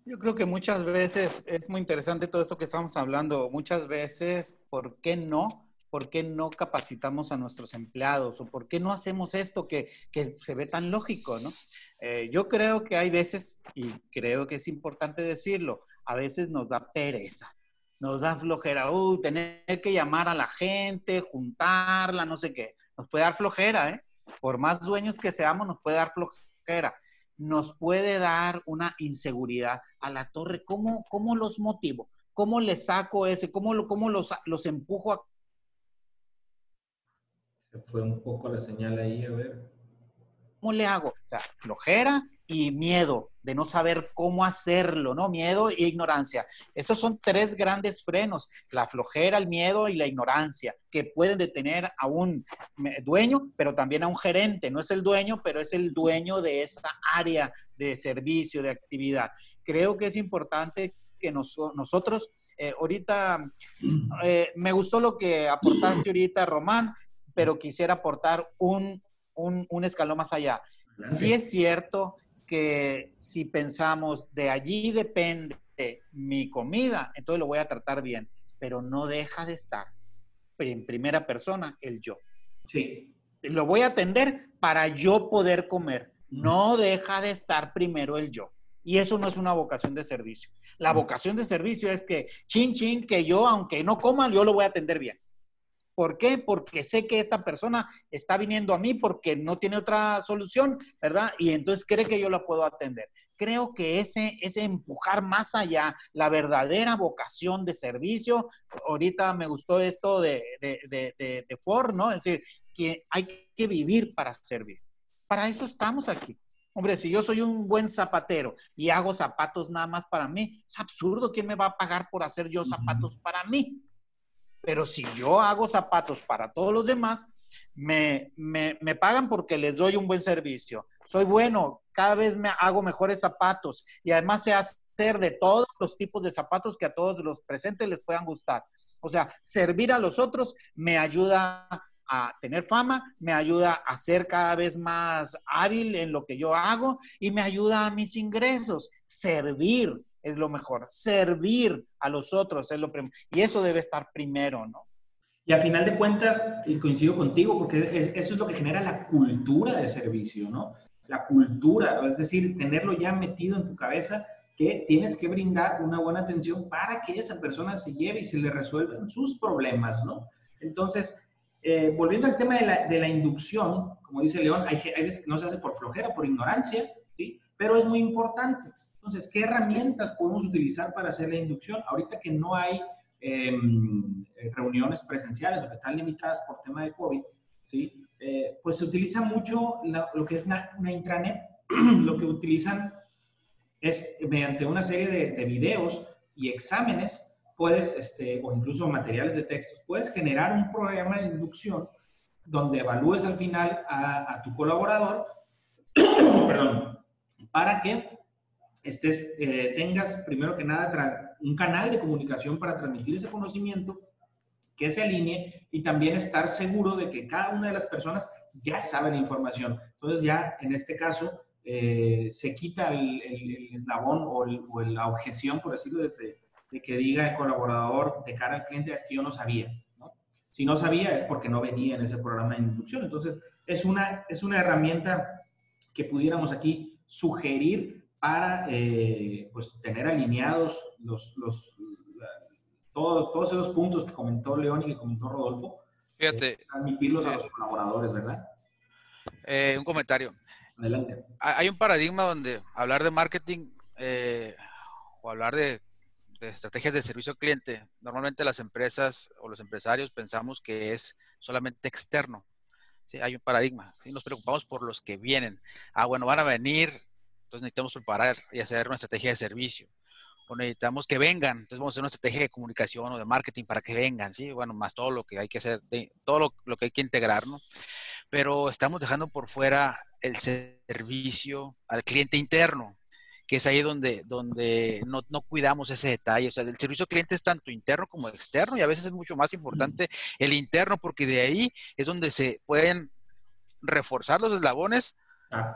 Yo creo que muchas veces es muy interesante todo esto que estamos hablando. Muchas veces, ¿por qué no? ¿Por qué no capacitamos a nuestros empleados? ¿O por qué no hacemos esto que, que se ve tan lógico, no? Eh, yo creo que hay veces, y creo que es importante decirlo, a veces nos da pereza nos da flojera, uy, tener que llamar a la gente, juntarla, no sé qué. Nos puede dar flojera, ¿eh? Por más dueños que seamos, nos puede dar flojera. Nos puede dar una inseguridad a la torre. ¿Cómo, cómo los motivo? ¿Cómo les saco ese? ¿Cómo, cómo los, los empujo a... Se fue un poco la señal ahí, a ver. ¿Cómo le hago? O sea, flojera y miedo de no saber cómo hacerlo, ¿no? Miedo e ignorancia. Esos son tres grandes frenos, la flojera, el miedo y la ignorancia, que pueden detener a un dueño, pero también a un gerente. No es el dueño, pero es el dueño de esa área de servicio, de actividad. Creo que es importante que nosotros, eh, ahorita, eh, me gustó lo que aportaste ahorita, Román, pero quisiera aportar un, un, un escalón más allá. Sí es cierto que si pensamos de allí depende mi comida, entonces lo voy a tratar bien, pero no deja de estar en primera persona el yo. Sí. Lo voy a atender para yo poder comer. No deja de estar primero el yo. Y eso no es una vocación de servicio. La vocación de servicio es que, chin, chin, que yo, aunque no coma, yo lo voy a atender bien. ¿Por qué? Porque sé que esta persona está viniendo a mí porque no tiene otra solución, ¿verdad? Y entonces cree que yo la puedo atender. Creo que ese, ese empujar más allá, la verdadera vocación de servicio, ahorita me gustó esto de, de Ford, ¿no? Es decir, que hay que vivir para servir. Para eso estamos aquí. Hombre, si yo soy un buen zapatero y hago zapatos nada más para mí, es absurdo. ¿Quién me va a pagar por hacer yo zapatos para mí? Pero si yo hago zapatos para todos los demás, me, pagan porque les doy un buen servicio. Soy bueno, cada vez me hago mejores zapatos y además sé hacer de todos los tipos de zapatos que a todos los presentes les puedan gustar. O sea, servir a los otros me ayuda a tener fama, me ayuda a ser cada vez más hábil en lo que yo hago y me ayuda a mis ingresos. Servir, es lo mejor. Servir a los otros es lo primero. Y eso debe estar primero, ¿no? Y a final de cuentas, coincido contigo, porque eso es lo que genera la cultura de servicio, ¿no? La cultura, es decir, tenerlo ya metido en tu cabeza que tienes que brindar una buena atención para que esa persona se lleve y se le resuelvan sus problemas, ¿no? Entonces, eh, volviendo al tema de la, de la, inducción, como dice León, hay, hay veces que no se hace por flojera, por ignorancia, ¿sí? Pero es muy importante. Entonces, ¿qué herramientas podemos utilizar para hacer la inducción? Ahorita que no hay em, eh, reuniones presenciales o que están limitadas por tema de COVID, ¿sí? Eh, pues se utiliza mucho lo que es una, intranet. <clears throat> lo que utilizan es mediante una serie de, videos y exámenes, puedes, este, o incluso materiales de textos, puedes generar un programa de inducción donde evalúes al final a, a tu colaborador, <clears throat> perdón, para que eh, tengas primero que nada un canal de comunicación para transmitir ese conocimiento que se alinee y también estar seguro de que cada una de las personas ya sabe la información. Entonces ya en este caso eh, se quita el, eslabón o, la objeción, por decirlo, desde de que diga el colaborador de cara al cliente es que yo no sabía. Si no sabía es porque no venía en ese programa de inducción. Entonces es una, es una herramienta que pudiéramos aquí sugerir para eh, pues, tener alineados los, los, todos, todos esos puntos que comentó León y que comentó Rodolfo. Fíjate. Eh, transmitirlos a los colaboradores, ¿verdad? Eh, un comentario. Adelante. Hay un paradigma donde hablar de marketing o hablar de, de, estrategias de servicio al cliente, normalmente las empresas o los empresarios pensamos que es solamente externo. Sí, hay un paradigma. ¿sí? Nos preocupamos por los que vienen. Ah, bueno, van a venir, entonces necesitamos preparar y hacer una estrategia de servicio. O necesitamos que vengan, entonces vamos a hacer una estrategia de comunicación o de marketing para que vengan, ¿sí? Bueno, más todo lo que hay que hacer, todo lo, lo que hay que integrar, ¿no? Pero estamos dejando por fuera el servicio al cliente interno, que es ahí donde, donde no, no, cuidamos ese detalle. O sea, el servicio al cliente es tanto interno como externo y a veces es mucho más importante el interno porque de ahí es donde se pueden reforzar los eslabones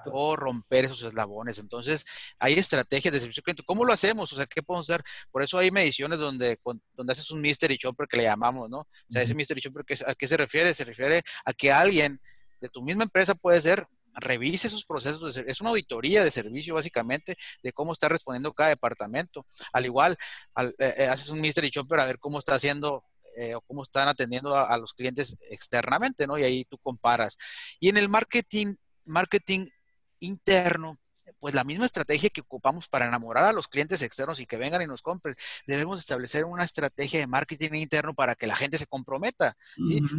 o romper esos eslabones. Entonces, hay estrategias de servicio al cliente. ¿Cómo lo hacemos? O sea, ¿qué podemos hacer? Por eso hay mediciones donde, donde haces un mystery shopper que le llamamos, ¿no? O sea, ese mystery shopper, ¿a qué se refiere? Se refiere a que alguien de tu misma empresa puede ser revise esos procesos, de es una auditoría de servicio básicamente de cómo está respondiendo cada departamento. Al igual, eh, eh, haces un mystery shopper a ver cómo está haciendo eh, o cómo están atendiendo a, los clientes externamente, ¿no? Y ahí tú comparas. Y en el marketing, marketing interno, pues la misma estrategia que ocupamos para enamorar a los clientes externos y que vengan y nos compren, debemos establecer una estrategia de marketing interno para que la gente se comprometa.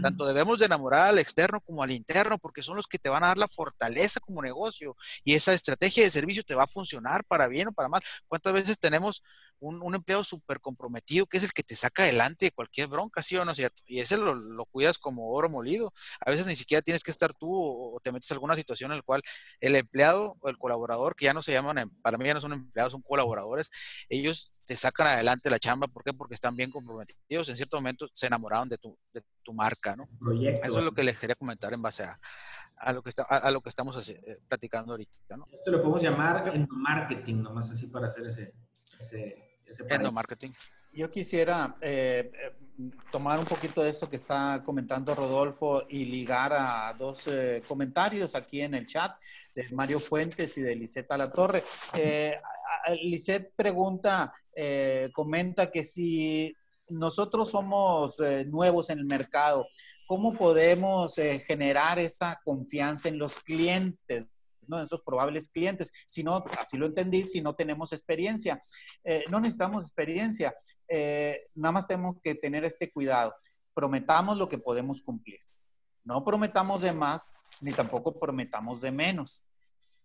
Tanto debemos de enamorar al externo como al interno, porque son los que te van a dar la fortaleza como negocio y esa estrategia de servicio te va a funcionar para bien o para mal. ¿Cuántas veces tenemos un, empleado súper comprometido que es el que te saca adelante de cualquier bronca, ¿sí o no es cierto? Y ese lo, cuidas como oro molido. A veces ni siquiera tienes que estar tú o, te metes en alguna situación en la cual el empleado o el colaborador, que ya no se llaman, em, para mí ya no son empleados, son colaboradores, ellos te sacan adelante la chamba. ¿Por qué? Porque están bien comprometidos. En cierto momento se enamoraron de tu, de tu marca, ¿no? Eso es lo que les quería comentar en base a, a lo que, está, a, lo que estamos eh, platicando ahorita, ¿no? Esto lo podemos llamar marketing, nomás así para hacer ese, ese Yo quisiera eh, eh, tomar un poquito de esto que está comentando Rodolfo y ligar a dos eh, comentarios aquí en el chat de Mario Fuentes y de Lisette La Torre. Eh, Lisette pregunta, comenta que si nosotros somos nuevos en el mercado, ¿cómo podemos generar esa confianza en los clientes? ¿No? En esos probables clientes. Si no, así lo entendí, si no tenemos experiencia. Eh, no necesitamos experiencia, eh, nada más tenemos que tener este cuidado. Prometamos lo que podemos cumplir. No prometamos de más, ni tampoco prometamos de menos.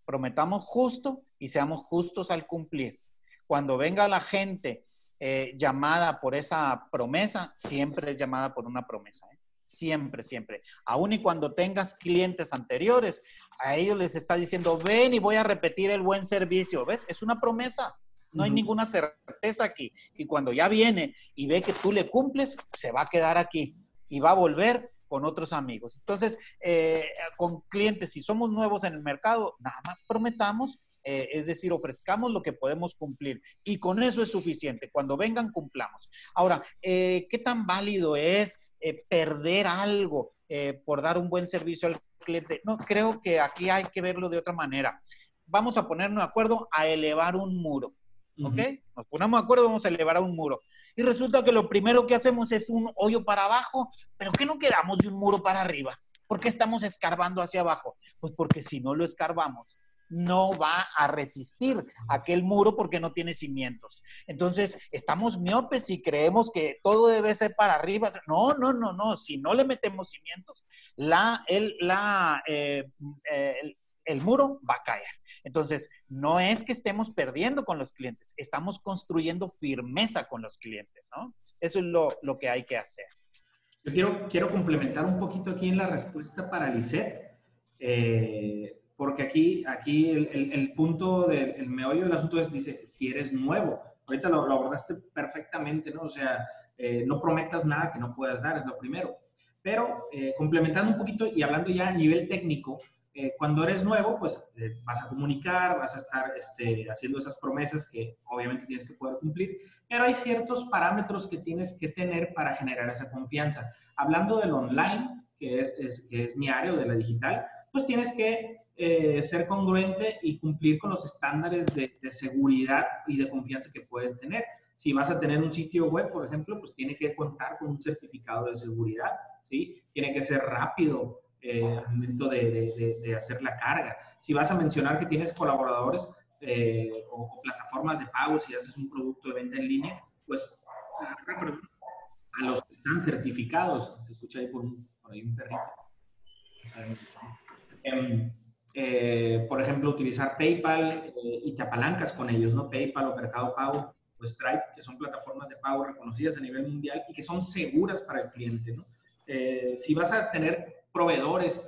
Prometamos justo y seamos justos al cumplir. Cuando venga la gente eh, llamada por esa promesa, siempre es llamada por una promesa. Siempre, siempre. Aún y cuando tengas clientes anteriores, a ellos les está diciendo, ven y voy a repetir el buen servicio. ¿Ves? Es una promesa. No hay ninguna certeza aquí. Y cuando ya viene y ve que tú le cumples, se va a quedar aquí y va a volver con otros amigos. Entonces, eh, con clientes, si somos nuevos en el mercado, nada más prometamos, eh, es decir, ofrezcamos lo que podemos cumplir. Y con eso es suficiente. Cuando vengan, cumplamos. Ahora, eh, ¿qué tan válido es eh, perder algo eh, por dar un buen servicio al cliente. No, creo que aquí hay que verlo de otra manera. Vamos a ponernos de acuerdo a elevar un muro. ¿Ok? Nos ponemos de acuerdo, vamos a elevar a un muro. Y resulta que lo primero que hacemos es un hoyo para abajo, pero ¿qué no quedamos de un muro para arriba? ¿Por qué estamos escarbando hacia abajo? Pues porque si no lo escarbamos, no va a resistir aquel muro porque no tiene cimientos. Entonces, estamos miopes si creemos que todo debe ser para arriba. No, no, no, no. Si no le metemos cimientos, la, el, la, eh, el, muro va a caer. Entonces, no es que estemos perdiendo con los clientes, estamos construyendo firmeza con los clientes, ¿no? Eso es lo, que hay que hacer. Yo quiero, quiero complementar un poquito aquí en la respuesta para Lisette. Eh, porque aquí, aquí el, el, punto del el meollo del asunto es, dice, si eres nuevo. Ahorita lo, lo, abordaste perfectamente, ¿no? O sea, eh, no prometas nada que no puedas dar, es lo primero. Pero eh, complementando un poquito y hablando ya a nivel técnico, eh, cuando eres nuevo, pues vas a comunicar, vas a estar este, haciendo esas promesas que obviamente tienes que poder cumplir, pero hay ciertos parámetros que tienes que tener para generar esa confianza. Hablando del online, que es, es, mi área de la digital, pues tienes que ser congruente y cumplir con los estándares de, de, seguridad y de confianza que puedes tener. Si vas a tener un sitio web, por ejemplo, pues tiene que contar con un certificado de seguridad, ¿sí? Tiene que ser rápido eh, al momento de, de, hacer la carga. Si vas a mencionar que tienes colaboradores eh, o, plataformas de pago, si haces un producto de venta en línea, pues a los que están certificados, se escucha ahí por, ahí un perrito. Em, eh, por ejemplo, utilizar PayPal y te apalancas con ellos, ¿no? PayPal o Mercado Pago o Stripe, que son plataformas de pago reconocidas a nivel mundial y que son seguras para el cliente. ¿no? Eh, si vas a tener proveedores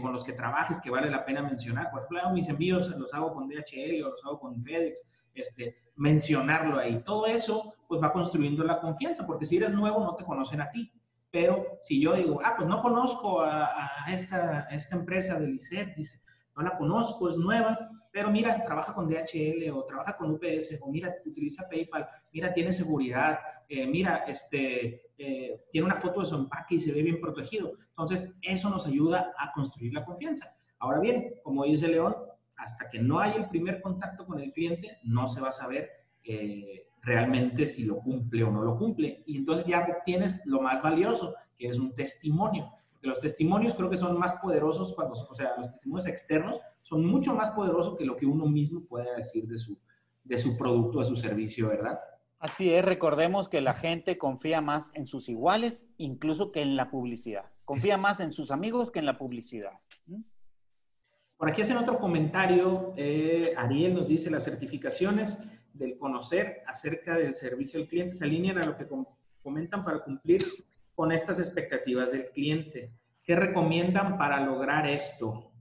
con los que trabajes que vale la pena mencionar, por ejemplo, mis envíos los hago con DHL o los hago con FedEx, este, mencionarlo ahí. Todo eso pues va construyendo la confianza, porque si eres nuevo no te conocen a ti. Pero si yo digo, ah, pues no conozco a, esta, esta empresa de Lisset, dice, no la conozco, es nueva, pero mira, trabaja con DHL o trabaja con UPS o mira, utiliza PayPal, mira, tiene seguridad, eh, mira, este, eh, tiene una foto de su empaque y se ve bien protegido. Entonces, eso nos ayuda a construir la confianza. Ahora bien, como dice León, hasta que no haya el primer contacto con el cliente, no se va a saber eh, realmente si lo cumple o no lo cumple. Y entonces ya tienes lo más valioso, que es un testimonio. Los testimonios creo que son más poderosos cuando, o sea, los testimonios externos son mucho más poderosos que lo que uno mismo puede decir de su, de su producto, de su servicio, ¿verdad? Así es, recordemos que la gente confía más en sus iguales, incluso que en la publicidad. Confía más en sus amigos que en la publicidad. ¿Mm? Por aquí hacen otro comentario. Eh, Ariel nos dice, las certificaciones del conocer acerca del servicio al cliente se alinean a lo que comentan para cumplir con estas expectativas del cliente. ¿Qué recomiendan para lograr esto?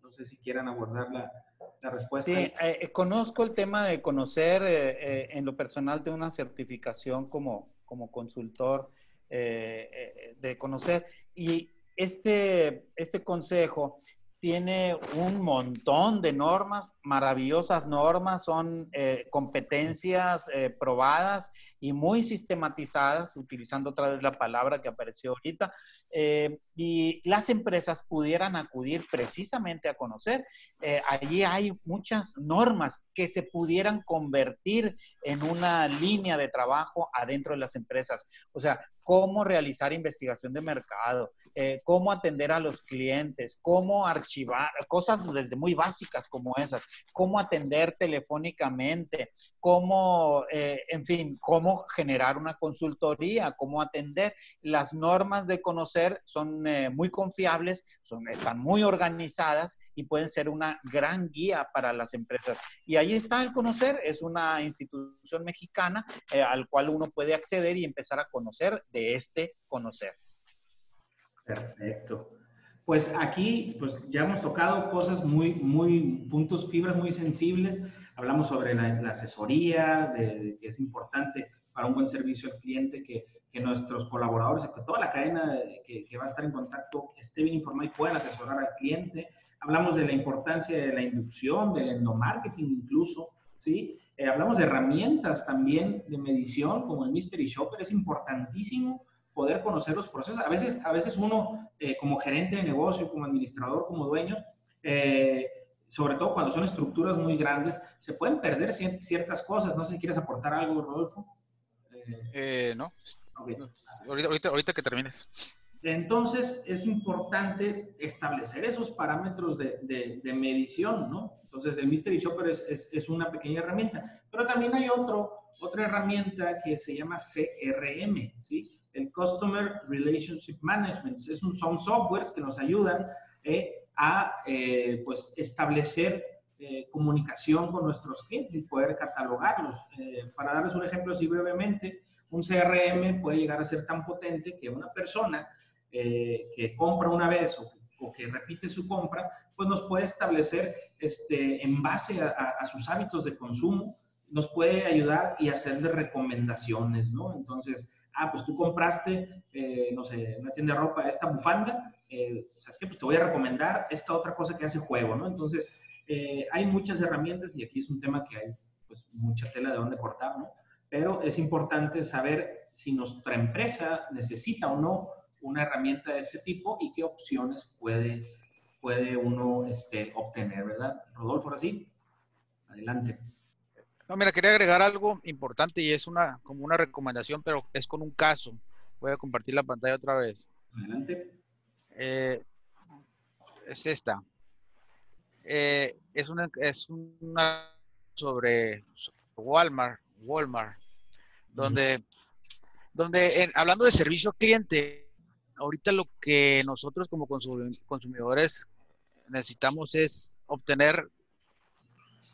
No sé si quieran abordar la, respuesta. Sí, eh, eh, conozco el tema de conocer, eh, en lo personal, de una certificación como, como consultor de conocer. Y este, este consejo tiene un montón de normas, maravillosas normas, son eh, competencias eh, probadas y muy sistematizadas, utilizando otra vez la palabra que apareció ahorita, eh, y las empresas pudieran acudir precisamente a conocer. allí hay muchas normas que se pudieran convertir en una línea de trabajo adentro de las empresas. O sea, cómo realizar investigación de mercado, cómo atender a los clientes, cómo archivar, cosas desde muy básicas como esas, cómo atender telefónicamente, cómo, eh, en fin, cómo generar una consultoría, cómo atender. Las normas de conocer son eh, muy confiables, son, están muy organizadas y pueden ser una gran guía para las empresas. Y ahí está el conocer, es una institución mexicana eh, al cual uno puede acceder y empezar a conocer de este conocer. Perfecto. Pues aquí, pues ya hemos tocado cosas muy, muy, puntos, fibras muy sensibles. Hablamos sobre la, asesoría, de, que es importante para un buen servicio al cliente que, nuestros colaboradores, que toda la cadena que, va a estar en contacto esté bien informada y puedan asesorar al cliente. Hablamos de la importancia de la inducción, del endomarketing incluso, ¿sí? Eh, hablamos de herramientas también de medición como el Mystery Shopper, es importantísimo poder conocer los procesos. A veces, a veces uno, eh, como gerente de negocio, como administrador, como dueño, eh, sobre todo cuando son estructuras muy grandes, se pueden perder ciertas cosas. No sé si quieres aportar algo, Rodolfo. Eh, Ahorita, ahorita, que termines. Entonces, es importante establecer esos parámetros de, de, medición, ¿no? Entonces, el Mystery Shopper es, es, es, una pequeña herramienta, pero también hay otro, otra herramienta que se llama CRM, ¿sí? el Customer Relationship Management. Es un, son softwares que nos ayudan eh, a eh, pues, establecer eh, comunicación con nuestros clientes y poder catalogarlos. para darles un ejemplo así brevemente, un CRM puede llegar a ser tan potente que una persona que compra una vez o, que repite su compra, pues nos puede establecer este, en base a, sus hábitos de consumo, nos puede ayudar y hacerle recomendaciones, ¿no? Entonces, ah, pues tú compraste, eh, no sé, una tienda de ropa esta bufanda, eh, ¿sabes qué? Pues te voy a recomendar esta otra cosa que hace juego, ¿no? Entonces, eh, hay muchas herramientas y aquí es un tema que hay pues mucha tela de dónde cortar, ¿no? Pero es importante saber si nuestra empresa necesita o no una herramienta de este tipo y qué opciones puede, puede uno este, obtener, ¿verdad? Rodolfo, ahora sí, adelante. No, mira, quería agregar algo importante y es una como una recomendación, pero es con un caso. Voy a compartir la pantalla otra vez. Adelante. Eh, es esta. Eh, es una, es una sobre, Walmart, Walmart, donde, donde hablando de servicio cliente, ahorita lo que nosotros como consumidores necesitamos es obtener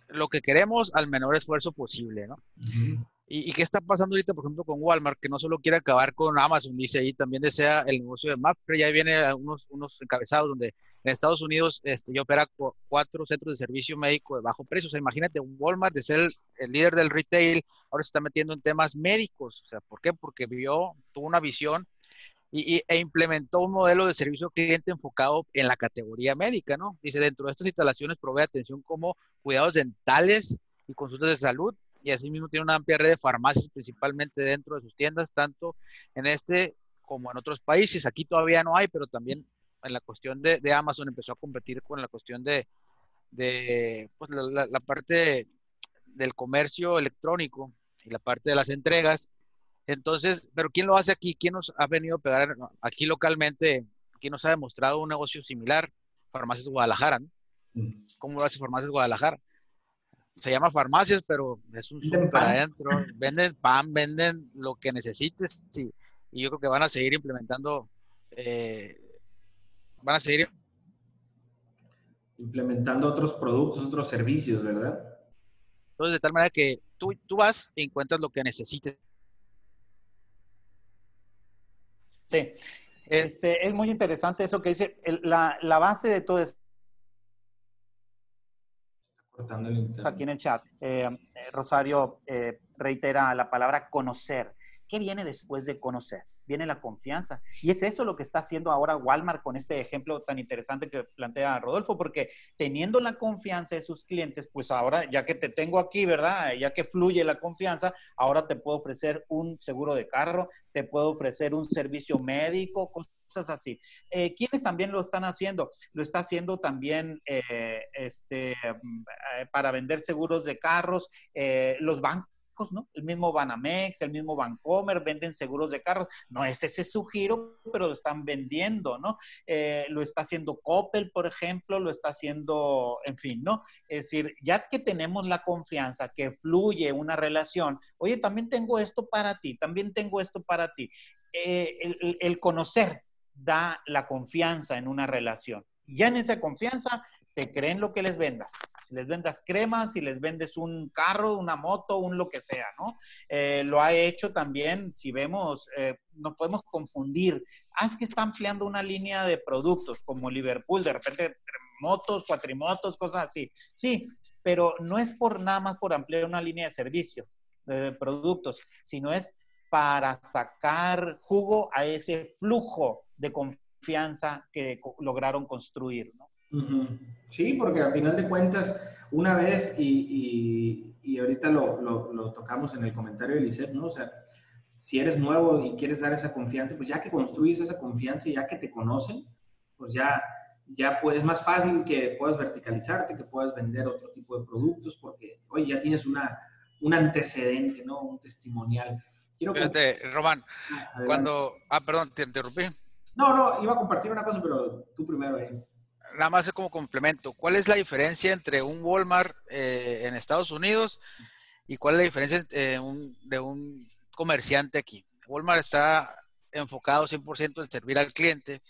lo que queremos al menor esfuerzo posible, ¿no? ¿Y, qué está pasando ahorita, por ejemplo, con Walmart, que no solo quiere acabar con Amazon, dice ahí, también desea el negocio de Map, pero ya viene unos, unos encabezados donde en Estados Unidos este, ya opera cuatro centros de servicio médico de bajo precio. O sea, imagínate, Walmart de ser el, líder del retail, ahora se está metiendo en temas médicos. O sea, ¿por qué? Porque vio, tuvo una visión y, e implementó un modelo de servicio cliente enfocado en la categoría médica, ¿no? Dice, dentro de estas instalaciones provee atención como cuidados dentales y consultas de salud, y asimismo tiene una amplia red de farmacias, principalmente dentro de sus tiendas, tanto en este como en otros países. Aquí todavía no hay, pero también en la cuestión de, de Amazon empezó a competir con la cuestión de, de pues, la, la, parte del comercio electrónico y la parte de las entregas. Entonces, pero ¿quién lo hace aquí? ¿Quién nos ha venido a pegar aquí localmente? ¿Quién nos ha demostrado un negocio similar? Farmacias Guadalajara, ¿no? Mm. ¿Cómo lo hace Farmacias Guadalajara? se llama farmacias, pero es un súper adentro. Venden pan, venden lo que necesites y, y, yo creo que van a seguir implementando, eh, van a seguir implementando otros productos, otros servicios, ¿verdad? Entonces, de tal manera que tú, tú vas y encuentras lo que necesites. Sí. Este, es muy interesante eso que dice. la, la base de todo esto Aquí en el chat, eh, Rosario eh, reitera la palabra conocer. ¿Qué viene después de conocer? Viene la confianza. Y es eso lo que está haciendo ahora Walmart con este ejemplo tan interesante que plantea Rodolfo, porque teniendo la confianza de sus clientes, pues ahora, ya que te tengo aquí, ¿verdad? Ya que fluye la confianza, ahora te puedo ofrecer un seguro de carro, te puedo ofrecer un servicio médico, así. Eh, ¿Quiénes también lo están haciendo? Lo está haciendo también eh, este, mm, eh, para vender seguros de carros, los bancos. ¿No? El mismo Banamex, el mismo Bancomer venden seguros de carros. No es ese su giro, pero lo están vendiendo, ¿no? lo está haciendo Coppel, por ejemplo, lo está haciendo, en fin, ¿no? Es decir, ya que tenemos la confianza, que fluye una relación, oye, también tengo esto para ti, también tengo esto para ti. el, el, conocer, da la confianza en una relación. Ya en esa confianza te creen lo que les vendas. Si les vendas cremas, si les vendes un carro, una moto, un lo que sea, ¿no? Eh, lo ha hecho también, si vemos, eh, no podemos confundir. Ah, es que está ampliando una línea de productos como Liverpool, de repente motos, cuatrimotos, cosas así. Sí, pero no es por nada más por ampliar una línea de servicio, de productos, sino es para sacar jugo a ese flujo de confianza que lograron construir. ¿no? Sí, porque al final de cuentas, una vez, y, y, ahorita lo, lo, tocamos en el comentario de Lisette, ¿no? O sea, si eres nuevo y quieres dar esa confianza, pues ya que construyes esa confianza y ya que te conocen, pues ya, ya puedes, más fácil que puedas verticalizarte, que puedas vender otro tipo de productos, porque hoy ya tienes una, un antecedente, ¿no? Un testimonial. Quiero Fíjate, Román, ah, cuando... Ah, perdón, te interrumpí. No, no, iba a compartir una cosa, pero tú primero ahí. Nada más como complemento. ¿Cuál es la diferencia entre un Walmart eh, en Estados Unidos y cuál es la diferencia eh, de un comerciante aquí? Walmart está enfocado 100% en servir al cliente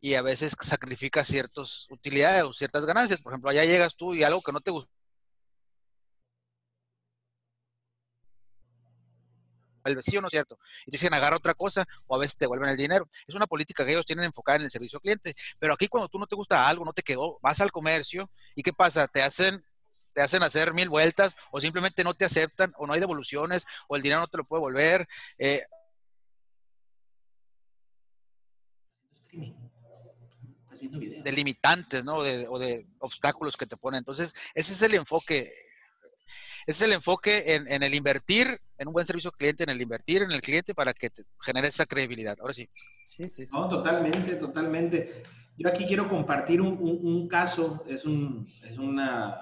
y a veces sacrifica ciertas utilidades o ciertas ganancias. Por ejemplo, allá llegas tú y algo que no te vuelve, ¿sí no es cierto? Y te dicen agarra otra cosa o a veces te vuelven el dinero. Es una política que ellos tienen enfocada en el servicio al cliente. Pero aquí cuando tú no te gusta algo, no te quedó, vas al comercio y ¿qué pasa? Te hacen te hacen hacer mil vueltas o simplemente no te aceptan o no hay devoluciones o el dinero no te lo puede volver. Eh, delimitantes, ¿no? De, o de obstáculos que te ponen. Entonces, ese es el enfoque ese es el enfoque en, el invertir en un buen servicio al cliente, en el invertir en el cliente para que te genere esa credibilidad. Ahora sí. Sí, sí, No, totalmente, totalmente. Yo aquí quiero compartir un, caso, es, es una,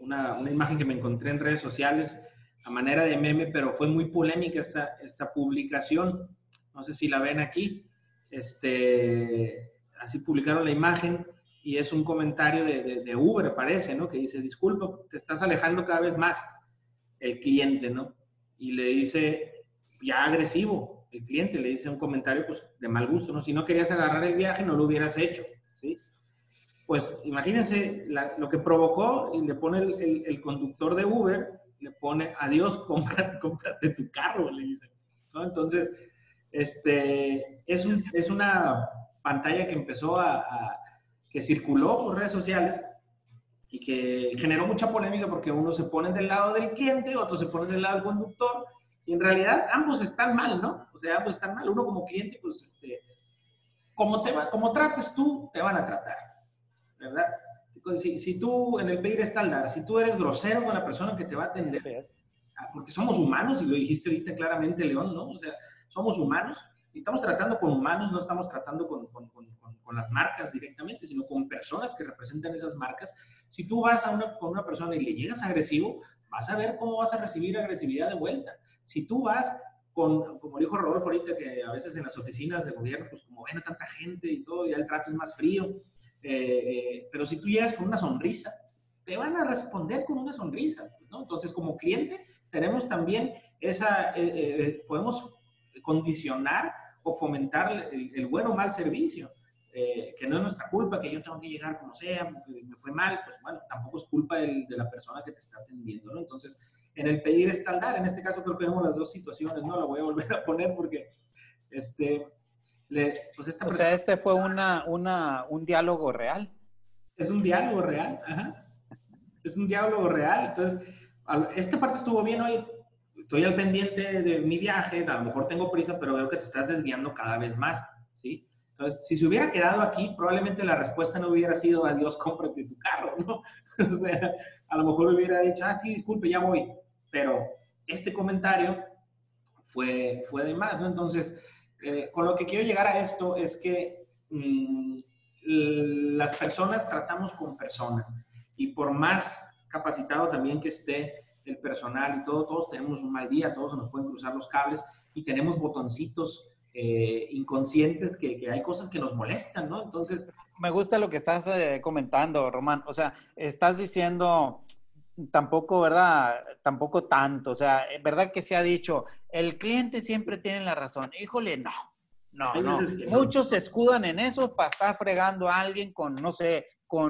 una, una, imagen que me encontré en redes sociales a manera de meme, pero fue muy polémica esta, esta publicación. No sé si la ven aquí. Este, así publicaron la imagen y es un comentario de, de, Uber, parece, ¿no? Que dice, disculpa, te estás alejando cada vez más el cliente, ¿no? Y le dice, ya agresivo, el cliente le dice un comentario, pues, de mal gusto, ¿no? Si no querías agarrar el viaje, no lo hubieras hecho, ¿sí? Pues, imagínense lo que provocó y le pone el, conductor de Uber, le pone, adiós, <laughs> cómprate, cómprate tu carro, le dice, ¿no? Entonces, este, es, un, es una pantalla que empezó a, que circuló por redes sociales y que generó mucha polémica porque uno se pone del lado del cliente, otro se pone del lado del conductor, y en realidad ambos están mal, ¿no? O sea, ambos están mal. Uno como cliente, pues, este, como, te va, como trates tú, te van a tratar, ¿verdad? Si, si tú en el pedir estándar, si tú eres grosero con la persona que te va a atender, ah, porque somos humanos, y lo dijiste ahorita claramente, León, ¿no? O sea, somos humanos, y estamos tratando con humanos, no estamos tratando con, con, con, con, las marcas directamente, sino con personas que representan esas marcas. Si tú vas con una persona y le llegas agresivo, vas a ver cómo vas a recibir agresividad de vuelta. Si tú vas con, como dijo Rodolfo ahorita, que a veces en las oficinas de gobierno, pues como ven a tanta gente y todo, ya el trato es más frío, eh, eh, pero si tú llegas con una sonrisa, te van a responder con una sonrisa. Entonces, como cliente, tenemos también esa, eh, podemos condicionar o fomentar el, buen o mal servicio. Eh, que no es nuestra culpa, que yo tengo que llegar como sea, me fue mal, pues bueno, tampoco es culpa de la persona que te está atendiendo, ¿no? Entonces, en el pedir estaldar, en este caso creo que vemos las dos situaciones, ¿no? La voy a volver a poner porque, este, pues esta O sea, este fue una, una, un diálogo real. Es un diálogo real, ajá. Es un diálogo real. Entonces, esta parte estuvo bien hoy estoy al pendiente de mi viaje, a lo mejor tengo prisa, pero veo que te estás desviando cada vez más. Entonces, si se hubiera quedado aquí, probablemente la respuesta no hubiera sido adiós, cómprate tu carro, ¿no? <laughs> o sea, a lo mejor hubiera dicho, ah, sí, disculpe, ya voy. Pero este comentario fue, fue de más, ¿no? Entonces, eh, con lo que quiero llegar a esto es que mm, las personas tratamos con personas y por más capacitado también que esté el personal y todo, todos tenemos un mal día, todos nos pueden cruzar los cables y tenemos botoncitos eh, inconscientes que, que, hay cosas que nos molestan, ¿no? Entonces... Me gusta lo que estás eh, comentando, Román. O sea, estás diciendo tampoco, ¿verdad? Tampoco tanto. O sea, verdad que se ha dicho, el cliente siempre tiene la razón. Híjole, no. No, no. Muchos se escudan en eso para estar fregando a alguien con, no sé,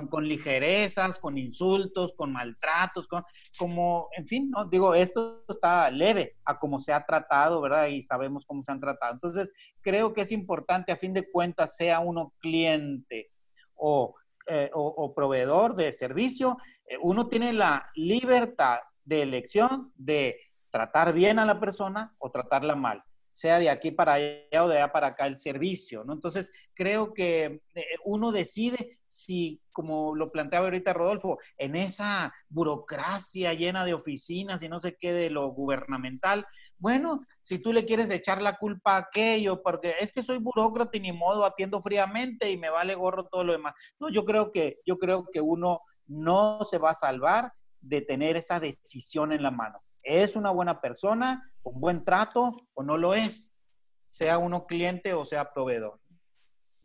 con, ligerezas, con insultos, con maltratos, con, como, en fin, ¿no? Digo, esto está leve a cómo se ha tratado, ¿verdad? Y sabemos cómo se han tratado. Entonces, creo que es importante, a fin de cuentas, sea uno cliente o, eh, o, proveedor de servicio, eh, uno tiene la libertad de elección de tratar bien a la persona o tratarla mal sea de aquí para allá o de allá para acá el servicio, ¿no? Entonces, creo que eh, uno decide si, como lo planteaba ahorita Rodolfo, en esa burocracia llena de oficinas y no sé qué de lo gubernamental, bueno, si tú le quieres echar la culpa a aquello, porque es que soy burócrata y ni modo atiendo fríamente y me vale gorro todo lo demás. No, yo creo que, yo creo que uno no se va a salvar de tener esa decisión en la mano. ¿Es una buena persona, con buen trato o no lo es? Sea uno cliente o sea proveedor.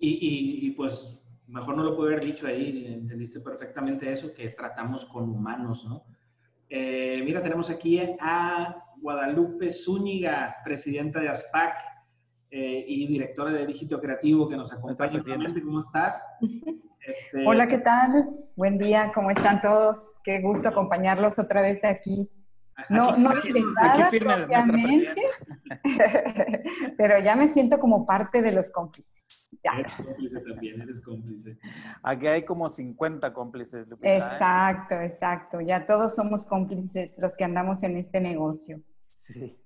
Y, pues mejor no lo puedo haber dicho ahí, entendiste perfectamente eso, que tratamos con humanos, ¿no? Eh, mira, tenemos aquí a Guadalupe Zúñiga, presidenta de ASPAC eh, y directora de Dígito Creativo, que nos acompaña. ¿Cómo estás? <laughs> Este... Hola, ¿qué tal? Buen día, ¿cómo están todos? Qué gusto acompañarlos otra vez aquí no, no obviamente, <laughs> pero ya me siento como parte de los cómplices. Eres cómplice también, eres cómplice. Aquí hay como 50 cómplices. ¿eh? Exacto, exacto. Ya todos somos cómplices los que andamos en este negocio.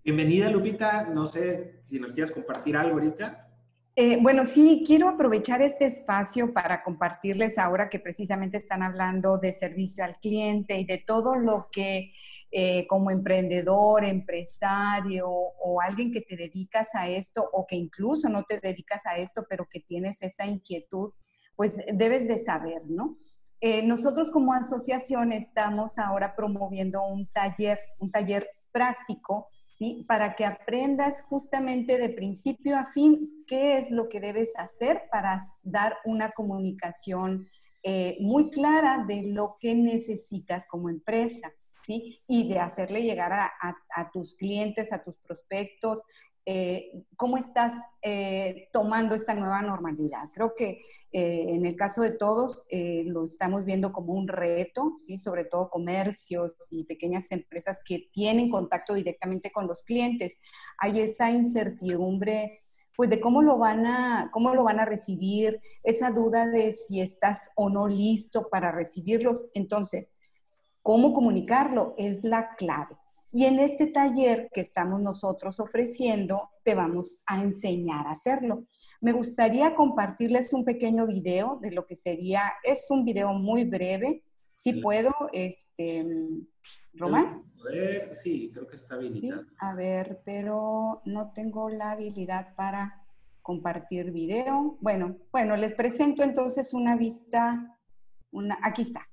Bienvenida, Lupita. No sé si nos quieres compartir algo ahorita. Eh, bueno, sí, quiero aprovechar este espacio para compartirles ahora que precisamente están hablando de servicio al cliente y de todo lo que eh, como emprendedor, empresario o alguien que te dedicas a esto o que incluso no te dedicas a esto, pero que tienes esa inquietud, pues debes de saber, ¿no? Eh, nosotros como asociación estamos ahora promoviendo un taller, un taller práctico ¿sí? Para que aprendas justamente de principio a fin qué es lo que debes hacer para dar una comunicación eh, muy clara de lo que necesitas como empresa, ¿sí? Y de hacerle llegar a tus clientes, a tus prospectos, eh, cómo estás eh, tomando esta nueva normalidad. Creo que eh, en el caso de todos lo estamos viendo como un reto, ¿sí? sobre todo comercios y pequeñas empresas que tienen contacto directamente con los clientes. Hay esa incertidumbre pues de cómo lo van a cómo lo van a recibir, esa duda de si estás o no listo para recibirlos. Entonces, cómo comunicarlo es la clave. Y en este taller que estamos nosotros ofreciendo, te vamos a enseñar a hacerlo. Me gustaría compartirles un pequeño video de lo que sería, es un video muy breve, si puedo, este, Román. Ver, sí, creo que está habilitado. a ver, pero no tengo la habilidad para compartir video. Bueno, bueno, les presento entonces una vista, una, aquí está.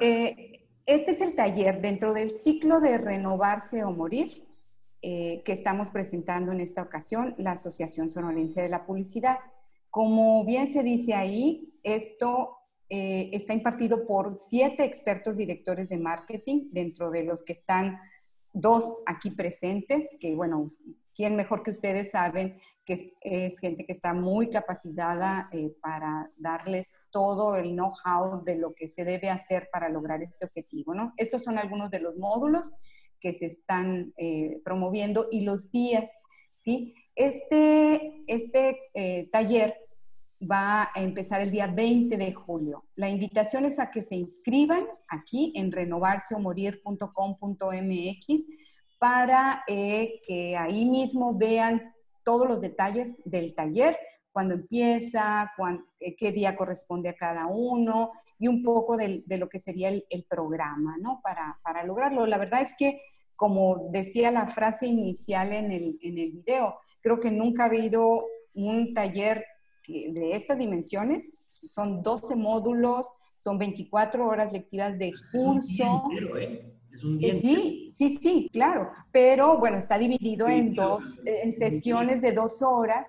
Eh, este es el taller dentro del ciclo de renovarse o morir eh, que estamos presentando en esta ocasión, la Asociación Sonolense de la Publicidad. Como bien se dice ahí, esto eh, está impartido por siete expertos directores de marketing, dentro de los que están dos aquí presentes, que bueno, ¿quién mejor que ustedes saben que es, gente que está muy capacitada eh, para darles todo el know-how de lo que se debe hacer para lograr este objetivo, ¿no? Estos son algunos de los módulos que se están eh, promoviendo y los días, ¿sí? Este, este eh, taller va a empezar el día 20 de julio. La invitación es a que se inscriban aquí en renovarseomorir.com.mx para eh, que ahí mismo vean todos los detalles del taller, cuándo empieza, eh, qué día corresponde a cada uno y un poco de, lo que sería el, programa, ¿no? Para, para, lograrlo. La verdad es que, como decía la frase inicial en el, en el video, creo que nunca ha habido un taller de estas dimensiones. Son 12 módulos, son 24 horas lectivas de curso. ¿eh? Eh, sí, sí, sí, claro. Pero bueno, está dividido en dos, en sesiones de dos horas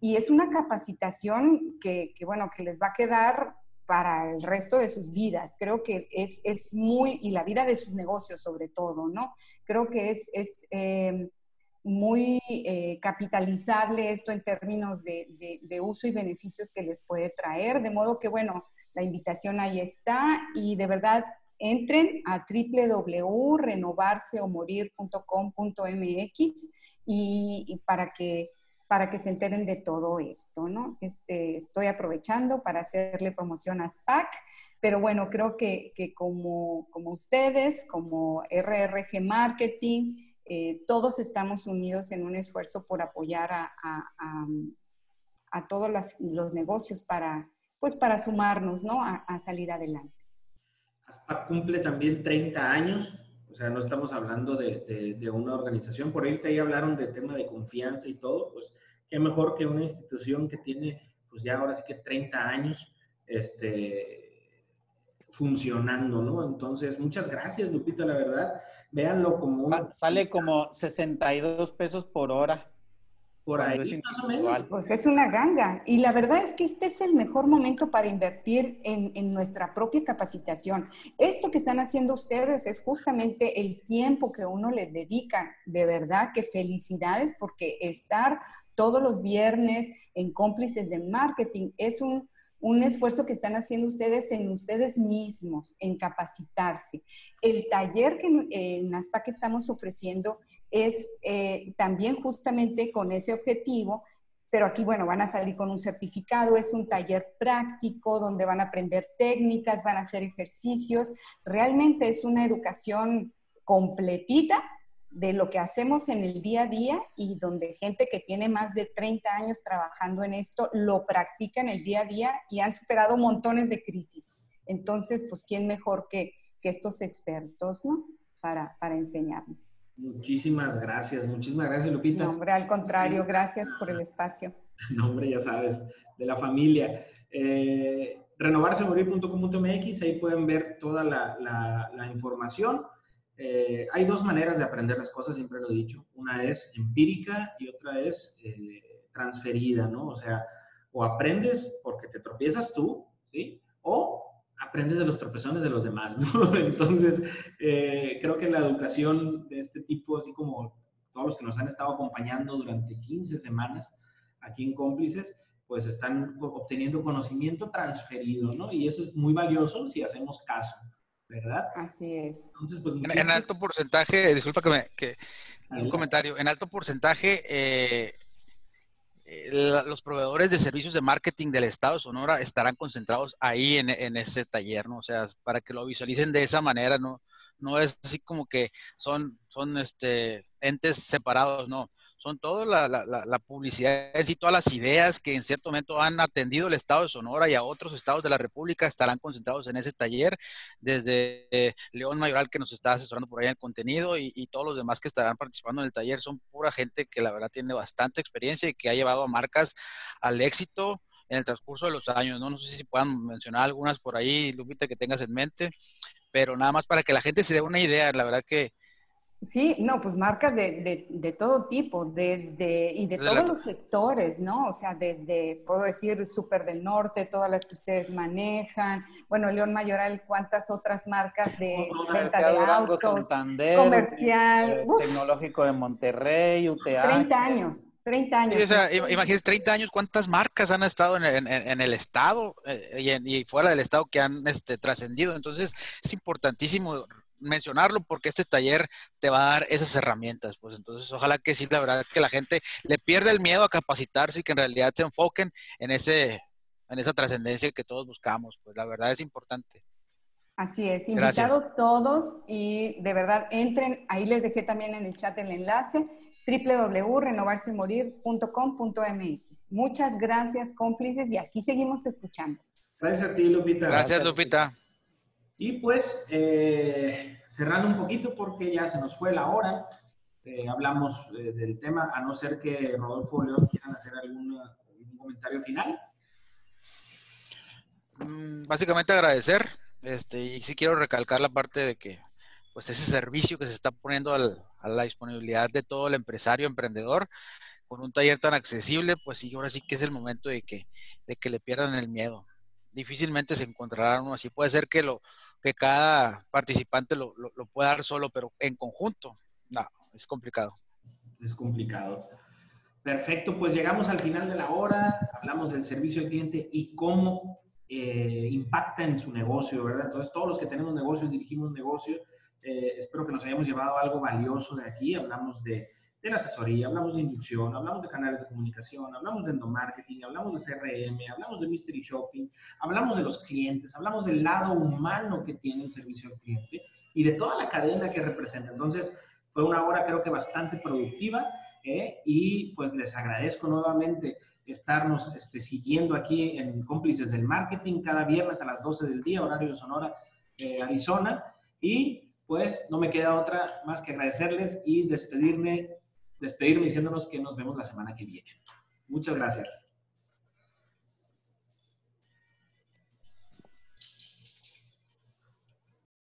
y es una capacitación que, bueno, que les va a quedar para el resto de sus vidas. Creo que es, es muy, y la vida de sus negocios sobre todo, ¿no? Creo que es, es em, muy eh, capitalizable esto en términos de, de, uso y beneficios que les puede traer. De modo que, bueno, la invitación ahí está y de verdad entren a www.renovarseomorir.com.mx y, y, para que para que se enteren de todo esto, ¿no? Este, estoy aprovechando para hacerle promoción a SPAC, pero bueno, creo que, que como, como ustedes, como RRG Marketing, eh, todos estamos unidos en un esfuerzo por apoyar a, a, a, todos los negocios para, pues para sumarnos, ¿no? a salir adelante cumple también 30 años, o sea, no estamos hablando de, una organización, por ahí ahí hablaron de tema de confianza y todo, pues qué mejor que una institución que tiene, pues ya ahora sí que 30 años, este, funcionando, ¿no? Entonces, muchas gracias, Lupita, la verdad, véanlo como... Sale como 62 pesos por hora. Por ahí, más o menos. Pues es una ganga. Y la verdad es que este es el mejor momento para invertir en, en, nuestra propia capacitación. Esto que están haciendo ustedes es justamente el tiempo que uno le dedica. De verdad que felicidades porque estar todos los viernes en cómplices de marketing es un, un esfuerzo que están haciendo ustedes en ustedes mismos, en capacitarse. El taller que en que estamos ofreciendo es eh, también justamente con ese objetivo, pero aquí, bueno, van a salir con un certificado, es un taller práctico donde van a aprender técnicas, van a hacer ejercicios, realmente es una educación completita de lo que hacemos en el día a día y donde gente que tiene más de 30 años trabajando en esto lo practica en el día a día y han superado montones de crisis. Entonces, pues, ¿quién mejor que, que estos expertos, ¿no? Para, para enseñarnos. Muchísimas gracias, muchísimas gracias, Lupita. No, hombre, al contrario, gracias por el espacio. No, hombre, ya sabes, de la familia. Eh, renovarsemorir.com.mx, ahí pueden ver toda la, la, información. Eh, hay dos maneras de aprender las cosas, siempre lo he dicho. Una es empírica y otra es eh, transferida, ¿no? O sea, o aprendes porque te tropiezas tú, ¿sí? Aprendes de los tropezones de los demás, ¿no? <laughs> Entonces, eh, creo que la educación de este tipo, así como todos los que nos han estado acompañando durante 15 semanas aquí en Cómplices, pues están obteniendo conocimiento transferido, ¿no? Y eso es muy valioso si hacemos caso, ¿verdad? Así es. Entonces, pues, en, alto porcentaje, disculpa que me, que, un comentario, en alto porcentaje, eh, los proveedores de servicios de marketing del Estado Sonora estarán concentrados ahí en, en, ese taller, ¿no? O sea, para que lo visualicen de esa manera, ¿no? No es así como que son, son este, entes separados, no son toda la, la, publicidad y todas las ideas que en cierto momento han atendido el Estado de Sonora y a otros estados de la República estarán concentrados en ese taller, desde eh, León Mayoral que nos está asesorando por ahí en el contenido y, y, todos los demás que estarán participando en el taller son pura gente que la verdad tiene bastante experiencia y que ha llevado a marcas al éxito en el transcurso de los años, ¿no? No sé si puedan mencionar algunas por ahí, Lupita, que tengas en mente, pero nada más para que la gente se dé una idea, la verdad que Sí, no, pues marcas de, de, todo tipo, desde, y de todos los sectores, ¿no? O sea, desde, puedo decir, Super del Norte, todas las que ustedes manejan, bueno, León Mayoral, ¿cuántas otras marcas <laughs> de venta de autos, comercial, eh, tecnológico de Monterrey, UTA. 30 años. 30 años. o sea, imagínense, 30 años, ¿cuántas marcas han estado en, en, el Estado eh, y, y, fuera del Estado que han este, trascendido? Entonces, es importantísimo mencionarlo porque este taller te va a dar esas herramientas. Pues entonces, ojalá que sí, la verdad, que la gente le pierda el miedo a capacitarse y que en realidad se enfoquen en, ese, en esa trascendencia que todos buscamos. Pues la verdad es importante. Así es, invitados todos y de verdad entren, ahí les dejé también en el chat el enlace www.renovarsemorir.com.mx. Muchas gracias cómplices y aquí seguimos escuchando. Gracias a ti, Lupita. Gracias, Lupita. Y pues, eh, cerrando un poquito porque ya se nos fue la hora, eh, hablamos eh, del tema, a no ser que Rodolfo León quieran hacer algún, comentario final. Mm, básicamente agradecer, este, y sí quiero recalcar la parte de que pues ese servicio que se está poniendo a la disponibilidad de todo el empresario, emprendedor, con un taller tan accesible, pues sí, ahora sí que es el momento de que, de que le pierdan el miedo difícilmente se encontrará uno así. Puede ser que, lo, que cada participante lo, lo, pueda dar solo, pero en conjunto, no, es complicado. Es complicado. Perfecto, pues llegamos al final de la hora, hablamos del servicio al cliente y cómo eh, impacta en su negocio, ¿verdad? Entonces, todos los que tenemos negocios, dirigimos negocios, eh, espero que nos hayamos llevado algo valioso de aquí. Hablamos de de asesoría, hablamos de inducción, hablamos de canales de comunicación, hablamos de endomarketing, hablamos de CRM, hablamos de mystery shopping, hablamos de los clientes, hablamos del lado humano que tiene el servicio al cliente y de toda la cadena que representa. Entonces, fue una hora creo que bastante productiva ¿eh? y pues les agradezco nuevamente estarnos este, siguiendo aquí en Cómplices del Marketing cada viernes a las 12 del día, horario de Sonora, eh, Arizona. Y pues no me queda otra más que agradecerles y despedirme despedirme diciéndonos que nos vemos la semana que viene. Muchas gracias.